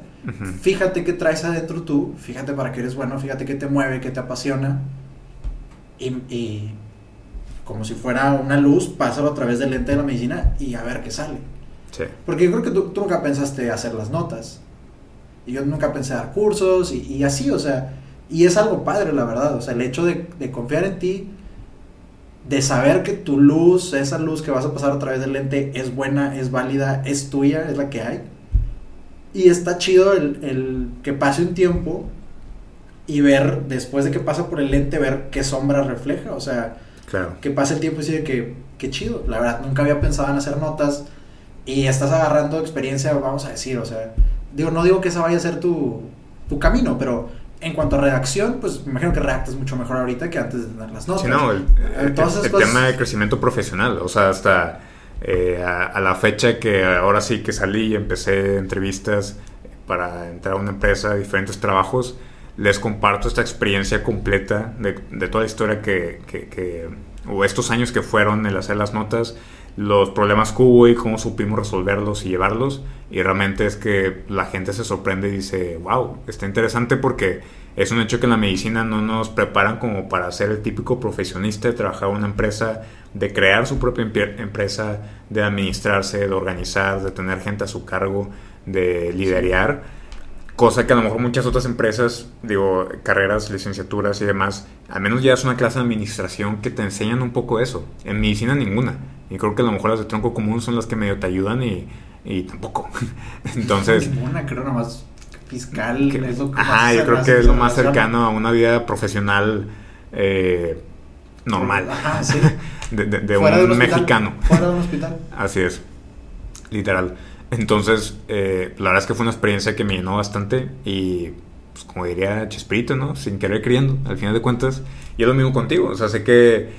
Fíjate qué traes adentro tú, fíjate para qué eres bueno, fíjate qué te mueve, qué te apasiona. Y, como si fuera una luz, pásalo a través del lente de la medicina y a ver qué sale. Porque yo creo que tú, nunca pensaste hacer las notas. Y yo nunca pensé dar cursos y, así, o sea, y es algo padre, la verdad. O sea, el hecho de, de confiar en ti, de saber que tu luz, esa luz que vas a pasar a través del lente es buena, es válida, es tuya, es la que hay. Y está chido el, que pase un tiempo y ver, después de que pasa por el lente, ver qué sombra refleja. O sea, que pase el tiempo y decir que, qué chido. La verdad, nunca había pensado en hacer notas y estás agarrando experiencia, vamos a decir. O sea, digo, no digo que esa vaya a ser tu, tu camino, pero en cuanto a redacción, pues me imagino que redactas mucho mejor ahorita que antes de tener las notas. Sí, no, el, tema de crecimiento profesional, o sea, hasta eh, a, la fecha que ahora sí que salí y empecé entrevistas para entrar a una empresa, diferentes trabajos, les comparto esta experiencia completa de, toda la historia que, que, o estos años que fueron el hacer las notas, los problemas que hubo y cómo supimos resolverlos y llevarlos. Y realmente es que la gente se sorprende y dice, wow, está interesante porque es un hecho que en la medicina no nos preparan como para ser el típico profesionista de trabajar en una empresa, de crear su propia empresa, de administrarse, de organizar, de tener gente a su cargo, de liderar. Cosa que a lo mejor muchas otras empresas, digo, carreras, licenciaturas y demás, al menos ya es una clase de administración que te enseñan un poco eso. En medicina ninguna. Y creo que a lo mejor las de tronco común son las que medio te ayudan y, y tampoco. Entonces... Ninguna, creo más fiscal. es lo que ajá, yo creo que es lo más cercano a una vida profesional eh, normal. Ajá, sí. de, un, mexicano. Fuera de un hospital. Así es, literal. Entonces, eh, la verdad es que fue una experiencia que me llenó bastante y, pues, como diría Chespirito, ¿no? Sin querer creyendo, al final de cuentas. Y es lo mismo contigo. O sea, sé que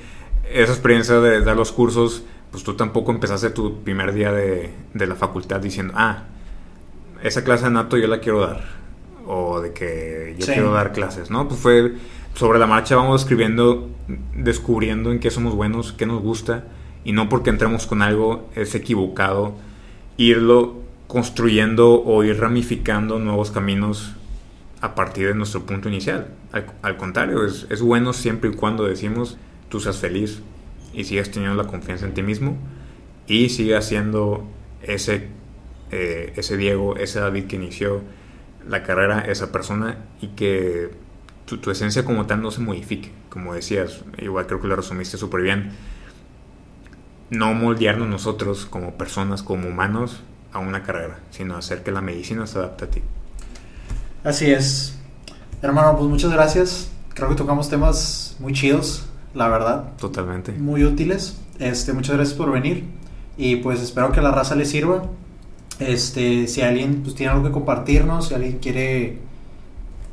esa experiencia de dar los cursos, pues tú tampoco empezaste tu primer día de, de la facultad diciendo, ah, esa clase de nato yo la quiero dar. O de que yo quiero dar clases, ¿no? Pues fue sobre la marcha, vamos escribiendo, descubriendo en qué somos buenos, qué nos gusta. Y no porque entremos con algo es equivocado irlo construyendo o ir ramificando nuevos caminos a partir de nuestro punto inicial. Al, contrario, es, es, bueno siempre y cuando decimos tú seas feliz y sigas teniendo la confianza en ti mismo y sigas siendo ese eh, ese Diego, ese David que inició la carrera, esa persona, y que tu, esencia como tal no se modifique. Como decías, igual creo que lo resumiste súper bien. No moldearnos nosotros como personas, como humanos, a una carrera, sino hacer que la medicina se adapte a ti. Así es. Hermano, pues muchas gracias. Creo que tocamos temas muy chidos, la verdad. Totalmente. Muy útiles. Este, muchas gracias por venir. Y pues espero que la raza le sirva. Este, si alguien pues, tiene algo que compartirnos, si alguien quiere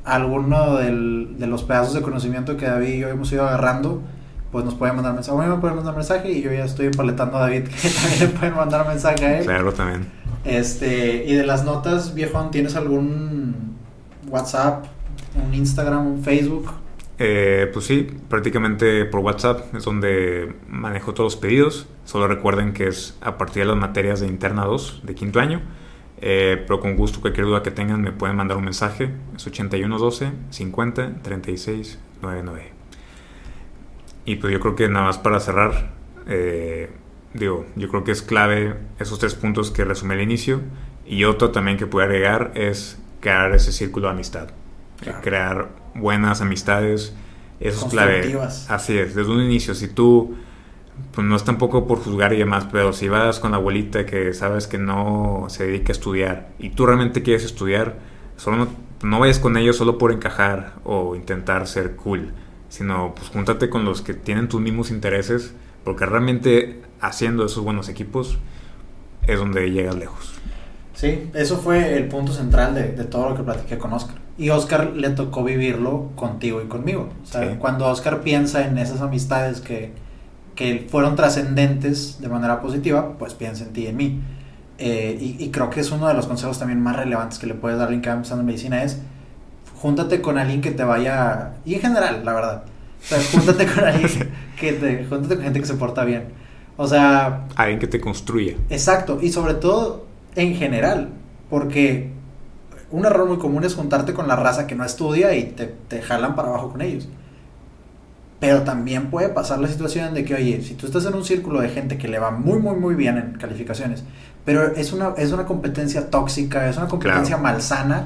alguno del, de los pedazos de conocimiento que David y yo hemos ido agarrando, pues nos pueden mandar mensaje. A mí me pueden mandar mensaje y yo ya estoy empaletando a David que también le pueden mandar mensaje a él. Claro, también. Este, y de las notas, viejo, ¿tienes algún WhatsApp, un Instagram, un Facebook? Eh, pues sí, prácticamente por WhatsApp es donde manejo todos los pedidos. Solo recuerden que es a partir de las materias de interna 2 de quinto año. Eh, pero con gusto, cualquier duda que tengan me pueden mandar un mensaje. Es 8112 50 36 99. Y pues yo creo que nada más para cerrar, eh, digo, yo creo que es clave esos tres puntos que resumí al inicio. Y otro también que puedo agregar es crear ese círculo de amistad. Crear buenas amistades. Eso es clave. Así es, desde un inicio. Si tú, pues no es tampoco por juzgar y demás, pero si vas con la abuelita que sabes que no se dedica a estudiar y tú realmente quieres estudiar, solo no, vayas con ellos solo por encajar o intentar ser cool, sino pues júntate con los que tienen tus mismos intereses, porque realmente haciendo esos buenos equipos es donde llegas lejos. Sí, eso fue el punto central de, de todo lo que platiqué con Oscar. Y Oscar le tocó vivirlo contigo y conmigo. O sea, cuando Oscar piensa en esas amistades que, que fueron trascendentes de manera positiva, pues piensa en ti y en mí. Eh, y, creo que es uno de los consejos también más relevantes que le puedes dar a alguien que va empezando en medicina es júntate con alguien que te vaya y en general la verdad. O sea júntate con alguien que te júntate con gente que se porta bien. O sea alguien que te construya. exacto. Y sobre todo en general porque un error muy común es juntarte con la raza que no estudia y te, te jalan para abajo con ellos. Pero también puede pasar la situación de que, oye, si tú estás en un círculo de gente que le va muy, muy, muy bien en calificaciones, pero es una, es una competencia tóxica, es una competencia malsana,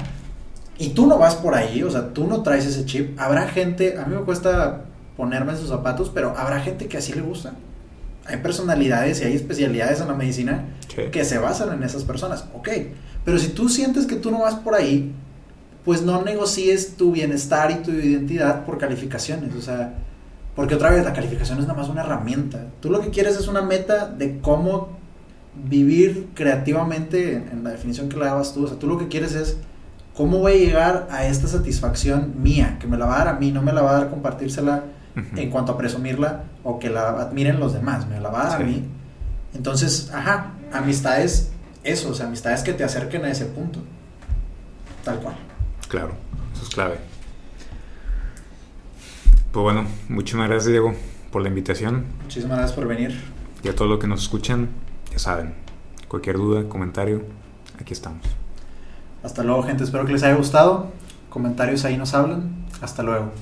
y tú no vas por ahí, o sea, tú no traes ese chip, habrá gente, a mí me cuesta ponerme en sus zapatos, pero habrá gente que así le gusta. Hay personalidades y hay especialidades en la medicina que se basan en esas personas, ok. Pero si tú sientes que tú no vas por ahí, pues no negocies tu bienestar y tu identidad por calificaciones. O sea, porque otra vez la calificación es nada más una herramienta. Tú lo que quieres es una meta de cómo vivir creativamente en, la definición que le dabas tú. O sea, tú lo que quieres es cómo voy a llegar a esta satisfacción mía, que me la va a dar a mí, no me la va a dar compartírsela en cuanto a presumirla o que la admiren los demás, me la va a dar a mí. Entonces, ajá, amistades eso, o sea, amistades que te acerquen a ese punto. Tal cual. Claro, eso es clave. Pues bueno, muchísimas gracias Diego por la invitación. Muchísimas gracias por venir. y a todo lo que nos escuchan, ya saben, cualquier duda, comentario, aquí estamos. Hasta luego, gente. Espero que les haya gustado. Comentarios ahí nos hablan. Hasta luego.